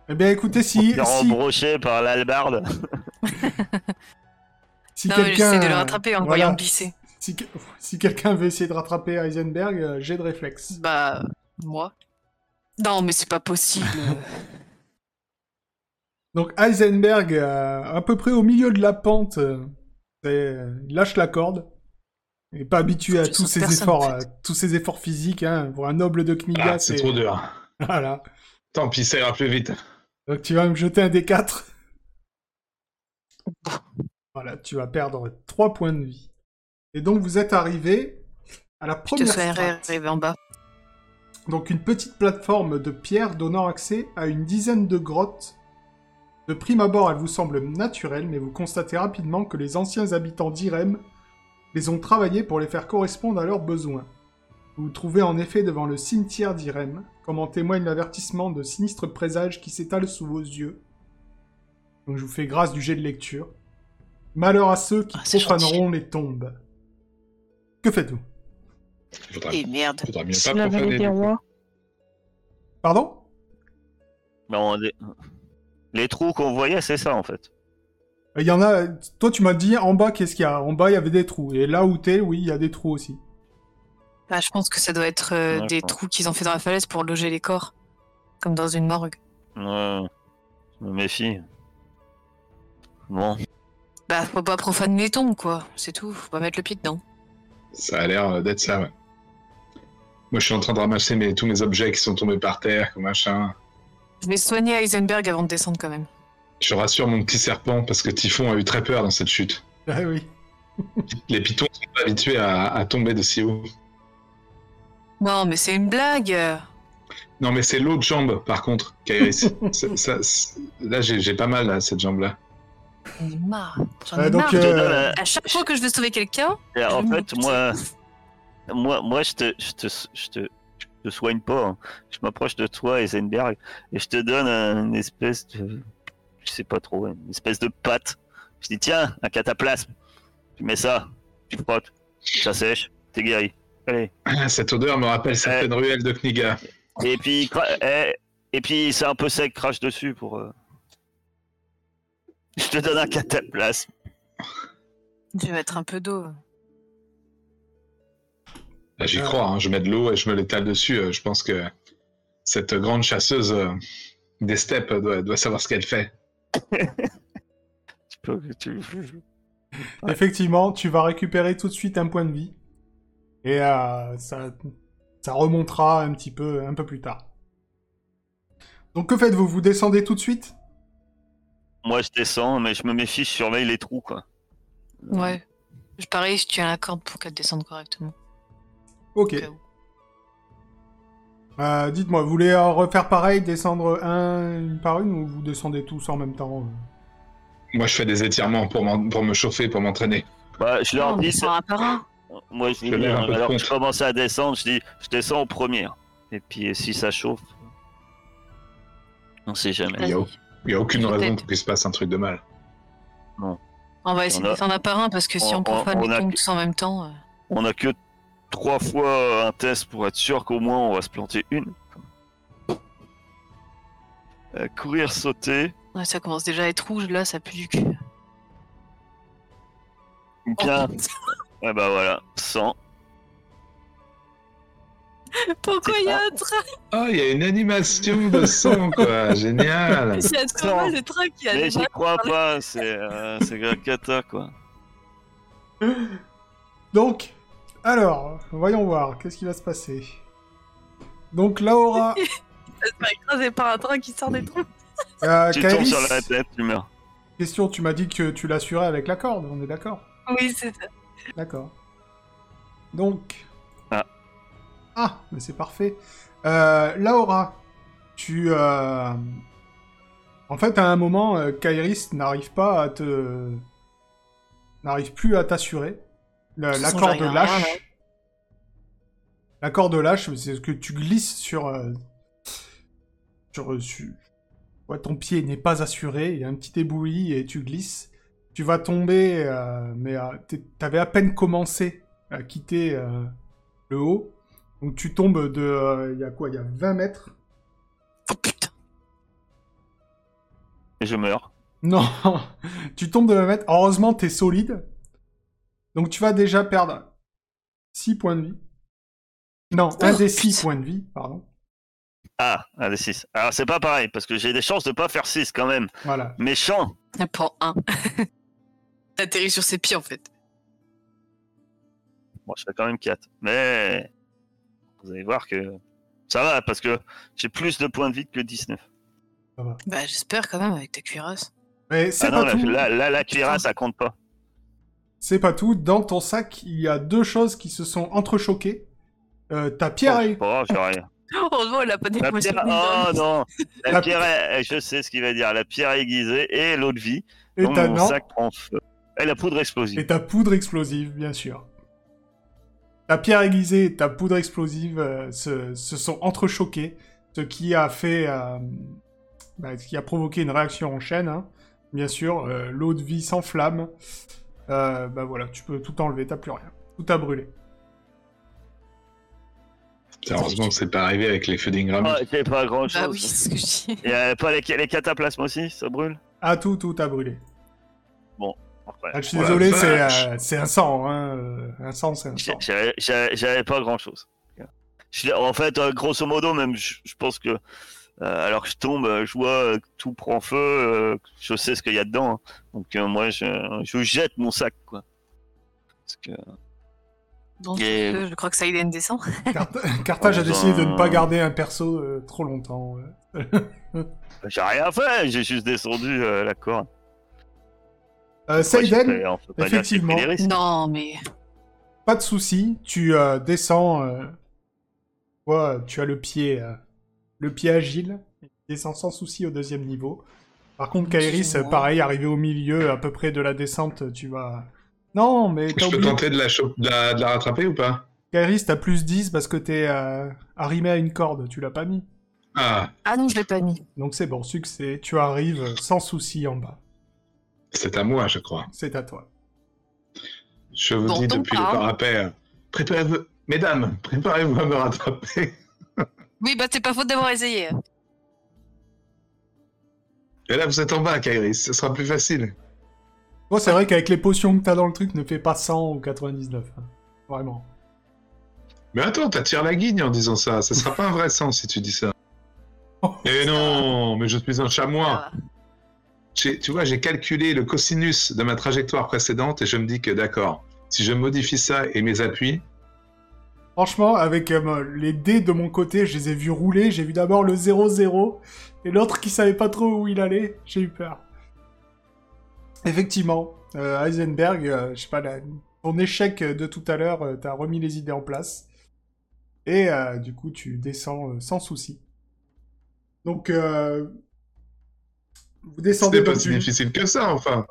Eh bien écoutez, si, si, embroché par l'albarde. si non, quelqu'un... j'essaie de le rattraper en voilà. voyant glisser. Si quelqu'un veut essayer de rattraper Heisenberg, euh, j'ai de réflexe. Bah, moi. Non, mais c'est pas possible. Donc Heisenberg, euh, à peu près au milieu de la pente, euh, il lâche la corde. Il est pas habitué à Je tous sens ces personne, efforts, en fait. euh, tous ces efforts physiques. Hein. Pour un noble de Kniga, Ah, c'est trop dur. Voilà. Tant pis, ça ira plus vite. Donc tu vas me jeter un D4. voilà, tu vas perdre 3 points de vie. Et donc vous êtes arrivé à la Je te première strate. arriver en bas. Donc une petite plateforme de pierre donnant accès à une dizaine de grottes. De prime abord, elle vous semble naturelle, mais vous constatez rapidement que les anciens habitants d'Irem les ont travaillées pour les faire correspondre à leurs besoins. Vous vous trouvez en effet devant le cimetière d'Irem, comme en témoigne l'avertissement de sinistres présages qui s'étalent sous vos yeux. Donc je vous fais grâce du jet de lecture. Malheur à ceux qui Ah, profaneront les tombes. Que faites-vous? Et merde. pas profaner. du coup. Les... trous qu'on voyait, c'est ça en fait. Il y en a... Toi tu m'as dit en bas qu'est-ce qu'il y a? En bas il y avait des trous. Et là où t'es, oui, il y a des trous aussi. Bah, je pense que ça doit être euh, Ouais, des trous qu'ils ont fait dans la falaise pour loger les corps. Comme dans une morgue. Ouais, je me méfie. Bon, Bah, faut pas profaner les tombes, quoi. C'est tout. Faut pas mettre le pied dedans. Ça a l'air euh, d'être ça, ouais. Moi, je suis en train de ramasser mes, tous mes objets qui sont tombés par terre, comme machin. Je vais soigner Heisenberg avant de descendre quand même. Je rassure mon petit serpent parce que Typhon a eu très peur dans cette chute. Ah oui. Les pitons sont pas habitués à, à tomber de si haut. Non, mais c'est une blague. Non, mais c'est l'autre jambe, par contre, Kairis. Ça- là, j'ai pas mal, là, cette jambe-là. J'en ai marre. J'en Euh, ai donc, marre. euh, À chaque fois que je veux sauver quelqu'un, en fait, moi, moi, moi, je te, je te, je te, te soigne pas. hein. Je m'approche de toi, Eisenberg, et je te donne un- une espèce de, je sais pas trop, une espèce de pâte. Je dis tiens, un cataplasme. Tu mets ça, tu frottes, ça sèche, t'es guéri. Allez. Ah, Cette odeur me rappelle certaines ruelles de Kniga. Et puis, cra- eh, et puis c'est un peu sec, crache dessus pour. euh, Je te donne un cataplasme. je vais mettre un peu d'eau. Là, J'y Euh. crois, hein, je mets de l'eau et je me l'étale dessus. euh, Je pense que cette grande chasseuse euh, des steppes doit, doit savoir ce qu'elle fait. Effectivement, tu vas récupérer tout de suite un point de vie. Et euh, ça, ça remontera un petit peu, un peu plus tard. Donc que faites-vous? Vous descendez tout de suite? Moi, je descends, mais je me méfie, je surveille les trous, quoi. Ouais. Je parie, je tiens la corde pour qu'elle descende correctement. Ok. Euh, Dites-moi, vous voulez euh, refaire pareil, descendre un une par une, ou vous descendez tous en même temps euh? Moi, je fais des étirements pour, me chauffer, pour m'entraîner. Bah, je Non, leur on dis, un par un. moi, je dis, un alors je commence à descendre, je dis, je descends au premier. Et puis, si ça chauffe, on sait jamais. Il y a, il y a aucune raison pour qu'il se passe un truc de mal. On va essayer On a- de descendre un par un parce que si on- on profane on les a- tombes tous en même temps. euh, On a que trois fois un test pour être sûr qu'au moins on va se planter une. Euh, courir, sauter. Ouais, ça commence déjà à être rouge là, ça pue du cul. Bien. Oh, Et bah voilà, 100. Pourquoi il y a un train? Oh, il y a une animation de sang, quoi. Génial. Il y a trop mal de trains qui a Mais j'y crois pas, c'est euh, c'est quoi. Donc, alors, voyons voir, qu'est-ce qui va se passer Donc Laura, se faire écraser par un train qui sort des trous. euh, Tu tombes sur la tête, tu meurs. question, tu m'as dit que tu l'assurais avec la corde, on est d'accord Oui, c'est ça. D'accord. Donc. Ah. Ah, mais c'est parfait. Euh, Laura, tu. euh, En fait, à un moment, Kairis n'arrive pas à te. n'arrive plus à t'assurer. La, toute la façon, corde j'arrive à lâche. rien, là. La corde lâche, c'est ce que tu glisses sur. euh, sur. sur- Ouais, ton pied n'est pas assuré, il y a un petit éboulis et tu glisses. Tu vas tomber, euh, mais euh, t'avais à peine commencé à quitter euh, le haut. Donc tu tombes de... euh, Il y a quoi Il y a 20 mètres Oh putain. Et je meurs. Non Tu tombes de 20 mètres. Heureusement, t'es solide. Donc tu vas déjà perdre 6 points de vie. Non, un des 6 putain. points de vie, pardon. Ah, un des 6. Alors c'est pas pareil, parce que j'ai des chances de pas faire 6 quand même. Voilà. Méchant. Un. Elle atterrit sur ses pieds en fait. Bon, je fais quand même 4. Mais vous allez voir que ça va, parce que j'ai plus de points de vie que 19. Bah j'espère quand même avec ta cuirasse. Mais c'est Ah non, pas la, tout. la, la, la Putain. cuirasse, ça compte pas. C'est pas tout. Dans ton sac, il y a deux choses qui se sont entrechoquées. Euh, ta pierre Oh, pas grave, j'ai rien. Heureusement, elle a pas La déposé pierre... Oh non La, La- pierre, est- je sais ce qu'il va dire. La pierre aiguisée et l'eau de vie. et ta mon non. sac prend feu. Et la poudre explosive. Et ta poudre explosive, bien sûr. ta pierre aiguisée et ta poudre explosive euh, se, se sont entrechoquées, ce qui a fait, euh, bah, ce qui a provoqué une réaction en chaîne. hein. Bien sûr, euh, l'eau de vie s'enflamme. Euh, bah voilà, tu peux tout enlever, t'as plus rien. Tout a brûlé. Heureusement que c'est pas arrivé avec les feux d'Ingram. Ah, c'est pas grand chose. Bah oui, c'est ce que je dis. Il y a pas les, les cataplasmes aussi, ça brûle? Ah, tout, tout a brûlé. Après, Ah, je suis désolé, c'est euh, c'est un sang. Hein. Un sang, c'est un sang. J'avais pas grand chose. En fait, euh, grosso modo, même, je, pense que alors que je tombe, euh, je vois euh, que tout prend feu, euh, je sais ce qu'il y a dedans. hein. Donc euh, moi, je, je jette mon sac, quoi. Parce que Et- je crois que ça Aiden descend. Cart- Carthage a décidé de ne pas ben. garder un perso euh, trop longtemps. ouais. j'ai rien fait, j'ai juste descendu euh, la corde. Euh, fait- j'ai effectivement. Non, mais pas de souci. Tu euh, descends. Euh... ouais, tu as le pied, euh, le pied agile. Tu descends sans souci au deuxième niveau. Par contre, Kairis, pareil, arrivé au milieu, à peu près de la descente, tu vas. Non, mais t'as Je peux tenter de la, cho- de la, de la rattraper ou pas? Kairis, t'as plus 10 parce que t'es euh, arrimé à une corde. Tu l'as pas mis. Ah, ah non, je l'ai pas mis. Donc c'est bon, succès. Tu arrives sans souci en bas. c'est à moi, je crois. C'est à toi. Je vous Bon, dis depuis le parapet, euh, préparez-vous, mesdames, préparez-vous à me rattraper. Oui, bah c'est pas faute d'avoir essayé. Et là, vous êtes en bas, Kairis, ce sera plus facile. Bon, c'est vrai qu'avec les potions que t'as dans le truc, ne fais pas 100 ou 99. hein. Vraiment. Mais attends, t'attires la guigne en disant ça. Ce sera pas un vrai sang si tu dis ça. Oh. Eh non, mais je suis un chamois. Ah, J'ai- Tu vois, j'ai calculé le cosinus de ma trajectoire précédente et je me dis que d'accord, si je modifie ça et mes appuis, Franchement, avec euh, les dés de mon côté, je les ai vus rouler. J'ai vu d'abord le 0-0 et l'autre qui savait pas trop où il allait. J'ai eu peur. Effectivement, euh, Heisenberg, euh, je sais pas, la- ton échec de tout à l'heure, euh, t'as remis les idées en place. Et euh, du coup, tu descends euh, sans souci. Donc, euh, vous ce descendez n'est pas si difficile que ça, enfin.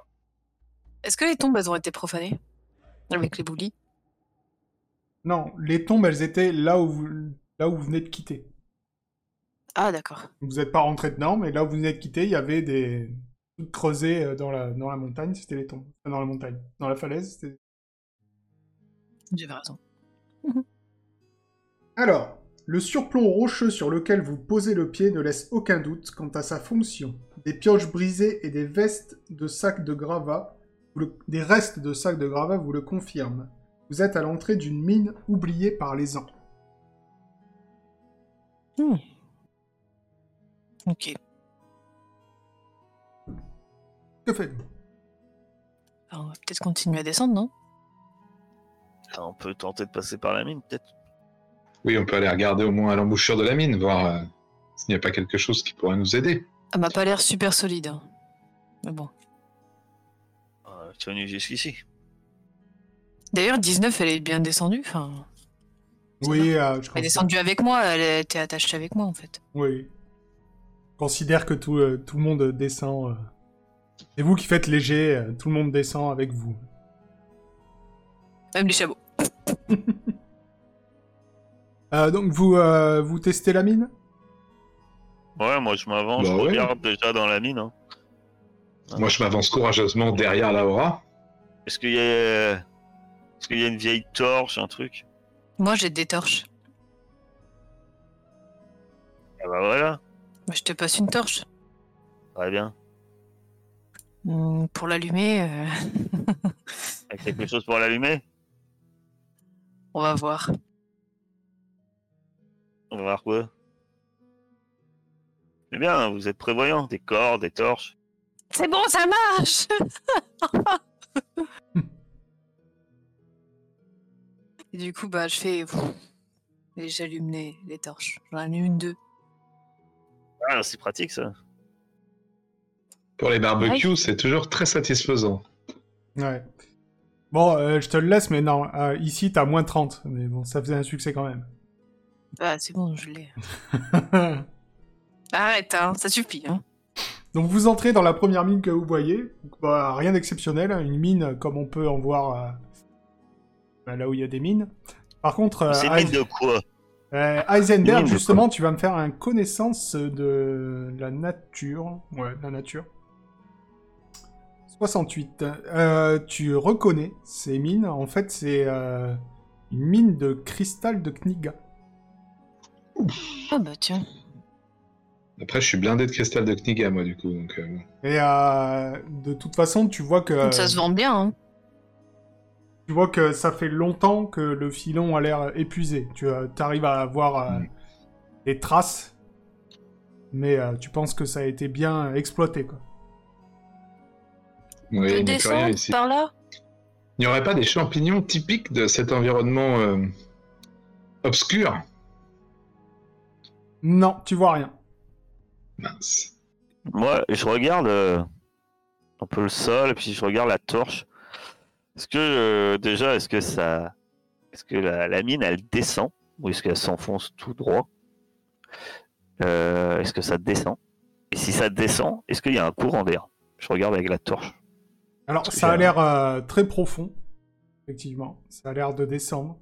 Est-ce que les tombes elles ont été profanées? Avec les boulis Non, les tombes, elles étaient là où vous, là où vous venez de quitter. Ah d'accord. Vous n'êtes pas rentré dedans, mais là où vous venez de quitter, il y avait des trucs creusés euh, dans la, dans la montagne, c'était les tombes. Enfin, dans la montagne. Dans la falaise, c'était... J'avais raison. Alors, le surplomb rocheux sur lequel vous posez le pied ne laisse aucun doute quant à sa fonction. Des pioches brisées et des vestes de sacs de gravat, vous le- des restes de sacs de gravat vous le confirment. Vous êtes à l'entrée d'une mine oubliée par les ans. Ok. Que faites-vous? Alors, on va peut-être continuer à descendre, non? Ah, On peut tenter de passer par la mine, peut-être. Oui, on peut aller regarder au moins à l'embouchure de la mine, voir euh, s'il n'y a pas quelque chose qui pourrait nous aider. Elle m'a pas l'air super solide. hein. Mais bon. Euh, tenu jusqu'ici. D'ailleurs, 19, elle est bien descendue. Enfin, Oui, euh, je elle est descendue avec moi. Elle était attachée avec moi, en fait. Oui. Je considère que tout, euh, tout le monde descend. euh. C'est vous qui faites léger, euh, tout le monde descend avec vous. Même les chameaux. Euh, donc vous, euh, vous testez la mine? Ouais, moi je m'avance, Bah je ouais. regarde déjà dans la mine. hein. Moi, je m'avance courageusement derrière Laura. Est-ce qu'il y a... Est-ce qu'il y a une vieille torche, un truc Moi, j'ai des torches. Ah bah voilà, je te passe une torche. très bien. Hmm, pour l'allumer, euh, Il y a quelque chose pour l'allumer? On va voir. On va voir quoi? C'est bien, vous êtes prévoyant, des cordes, des torches. C'est bon, ça marche Et du coup, bah, je fais... Et j'allume les, les torches. J'en allume une, deux. Ah, c'est pratique ça. Pour les barbecues, c'est toujours très satisfaisant. Ouais. Bon, euh, je te le laisse, mais non, euh, ici t'as moins 30. Mais bon, ça faisait un succès quand même. Ah, c'est bon, je l'ai. Arrête, hein, ça suffit. Hein. Donc vous entrez dans la première mine que vous voyez. Bah, rien d'exceptionnel, hein, une mine comme on peut en voir euh, bah, là où il y a des mines. Par contre, euh, C'est une Eis- mine de quoi euh, Heisenberg, justement, tu vas me faire un connaissance de la nature. Ouais, la nature. 68. Euh, tu reconnais ces mines. En fait, c'est euh, une mine de cristal de Kniga. Ah bah tiens. Après, je suis blindé de cristal de Kniga, moi, du coup. Donc, euh. Et euh, de toute façon, tu vois que Ça se vend bien, hein. Tu vois que ça fait longtemps que le filon a l'air épuisé. Tu arrives à voir euh, Mm. des traces, mais euh, tu penses que ça a été bien exploité. Quoi. Oui, il n'y a plus rien descendre ici. par là? Il n'y aurait pas des champignons typiques de cet environnement euh, obscur? Non, tu vois rien. Mince. Moi, je regarde euh, un peu le sol, et puis je regarde la torche. Est-ce que, euh, déjà, est-ce que ça. Est-ce que la, la mine, elle descend Ou est-ce qu'elle s'enfonce tout droit? Euh, Est-ce que ça descend? Et si ça descend, est-ce qu'il y a un courant d'air? Je regarde avec la torche. Alors, ça a l'air euh, très profond, effectivement. Ça a l'air de descendre.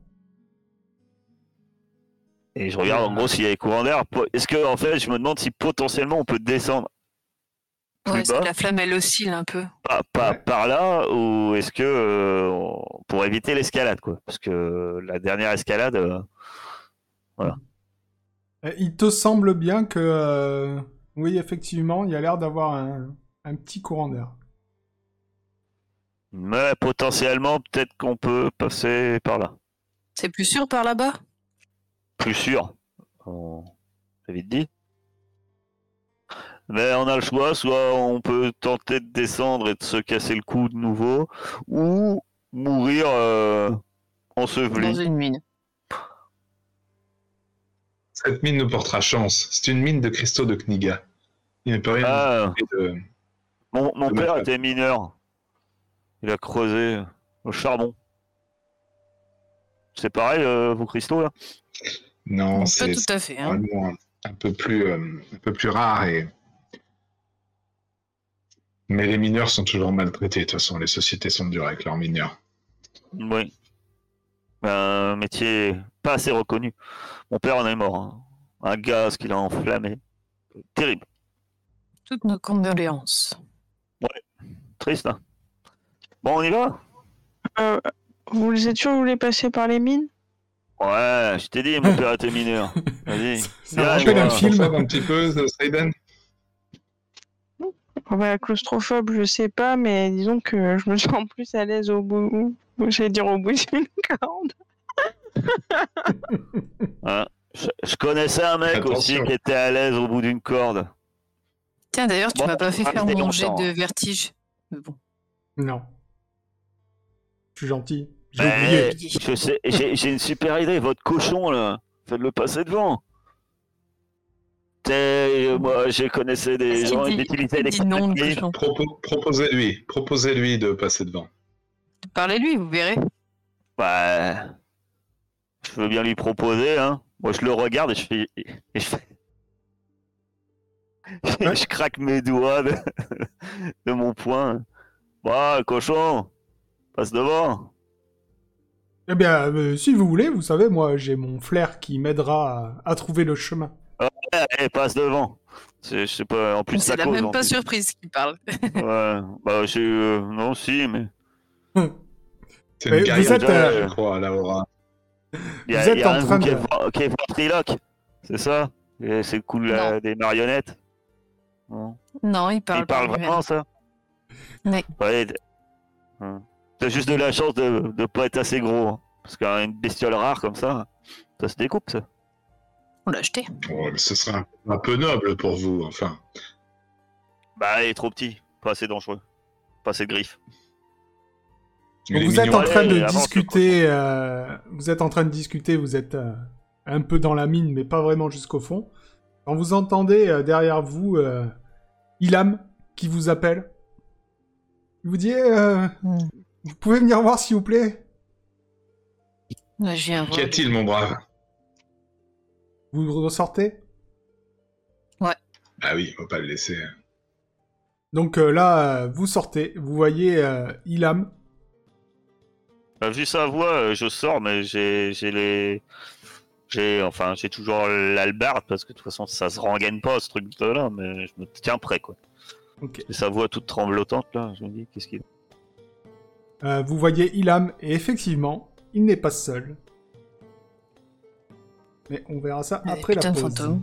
Et je regarde en gros s'il y a des courants d'air. Est-ce que, en fait, je me demande si potentiellement on peut descendre Ouais, c'est bas. que la flamme, elle oscille un peu. pas, pas Ouais. par là ou est-ce que euh, pour éviter l'escalade quoi. Parce que la dernière escalade euh, Euh, Il te semble bien que, euh, oui, effectivement, il y a l'air d'avoir un, un petit courant d'air. mais potentiellement peut-être qu'on peut passer par là. C'est plus sûr par là-bas? Plus sûr. On vite dit mais on a le choix soit on peut tenter de descendre et de se casser le cou de nouveau ou mourir euh, dans enseveli une mine. Cette mine nous portera chance. C'est une mine de cristaux de Kniga. Il ne peut rien Ah, de... mon, père était mineur il a creusé au charbon c'est pareil euh, vos cristaux là? Non, Pas c'est tout à fait. Hein. un peu plus, euh, un peu plus rare. Et... Mais les mineurs sont toujours maltraités. De toute façon, les sociétés sont dures avec leurs mineurs. Oui. Un métier pas assez reconnu. Mon père en est mort. hein. Un gaz qu'il a enflammé. Terrible. Toutes nos condoléances. Triste. hein. Bon, on y va? Euh, vous êtes sûr que vous voulez passer par les mines? Ouais, je t'ai dit, mon père était mineur. Vas-y. Ça rappelle va. un film. un petit peu, Oh bah, claustrophobe, je sais pas, mais disons que je me sens plus à l'aise au bout. J'allais dire au bout d'une corde. Hein. Je, je connaissais un mec aussi qui était à l'aise au bout d'une corde. Tiens, d'ailleurs, tu Bon, m'as pas fait ah, faire mon jet de hein. vertige. Mais bon. Non. Je suis gentil. J'ai une super idée. Votre cochon, là, faites-le passer devant. Moi, je connaissais des Est-ce qu'il gens qui dit- utilisaient des non. Propo- Proposez-lui. Proposez-lui de passer devant. Parlez-lui, vous verrez. Bah, je veux bien lui proposer, hein. Moi, je le regarde et je fais. Et je, fais... Ouais. je craque mes doigts de, de mon poing. Bah, cochon, passe devant. Eh bien, euh, si vous voulez, vous savez, moi, j'ai mon flair qui m'aidera à, à trouver le chemin. Allez, passe devant. C'est- Je sais pas, en plus, C'est ça la cause. même pas plus. surprise qu'il parle. Ouais, bah, j'ai. euh, non, si, mais. C'est une vous guerrière, êtes, euh, je crois, Laura. Il y a, Vous êtes il y a en un train goût qui est de- ven- qui est c'est ça? C'est le coup de la- des marionnettes? Non. Non, il parle Il parle vraiment, ça? Ouais. Ouais, Hum. T'as juste de la chance de ne pas être assez gros. hein. Parce qu'une bestiole rare comme ça, ça se découpe, ça. On l'a acheté. Oh, mais ce serait un, un peu noble pour vous, enfin. Bah, il est trop petit, pas assez dangereux, pas assez de griffes. Donc vous êtes en train Allez, de discuter, euh, vous êtes en train de discuter, vous êtes euh, un peu dans la mine, mais pas vraiment jusqu'au fond. Quand vous entendez euh, derrière vous euh, Ilham qui vous appelle, il vous dit euh, Hmm. Vous pouvez venir voir s'il vous plaît? Ouais, voir. Qu'y a-t-il, mon brave? Vous ressortez? Ah oui, faut pas le laisser. Donc euh, là, euh, vous sortez, vous voyez euh, Ilham Bah, vu sa voix, euh, je sors, mais j'ai j'ai les. J'ai enfin j'ai toujours l'albarde parce que de toute façon ça se rengaine pas ce truc là, mais je me tiens prêt quoi. Ok. Et sa voix toute tremblotante là, je me dis qu'est-ce qu'il Euh, vous voyez Ilham, et effectivement, il n'est pas seul. Mais on verra ça après la pause. fantôme.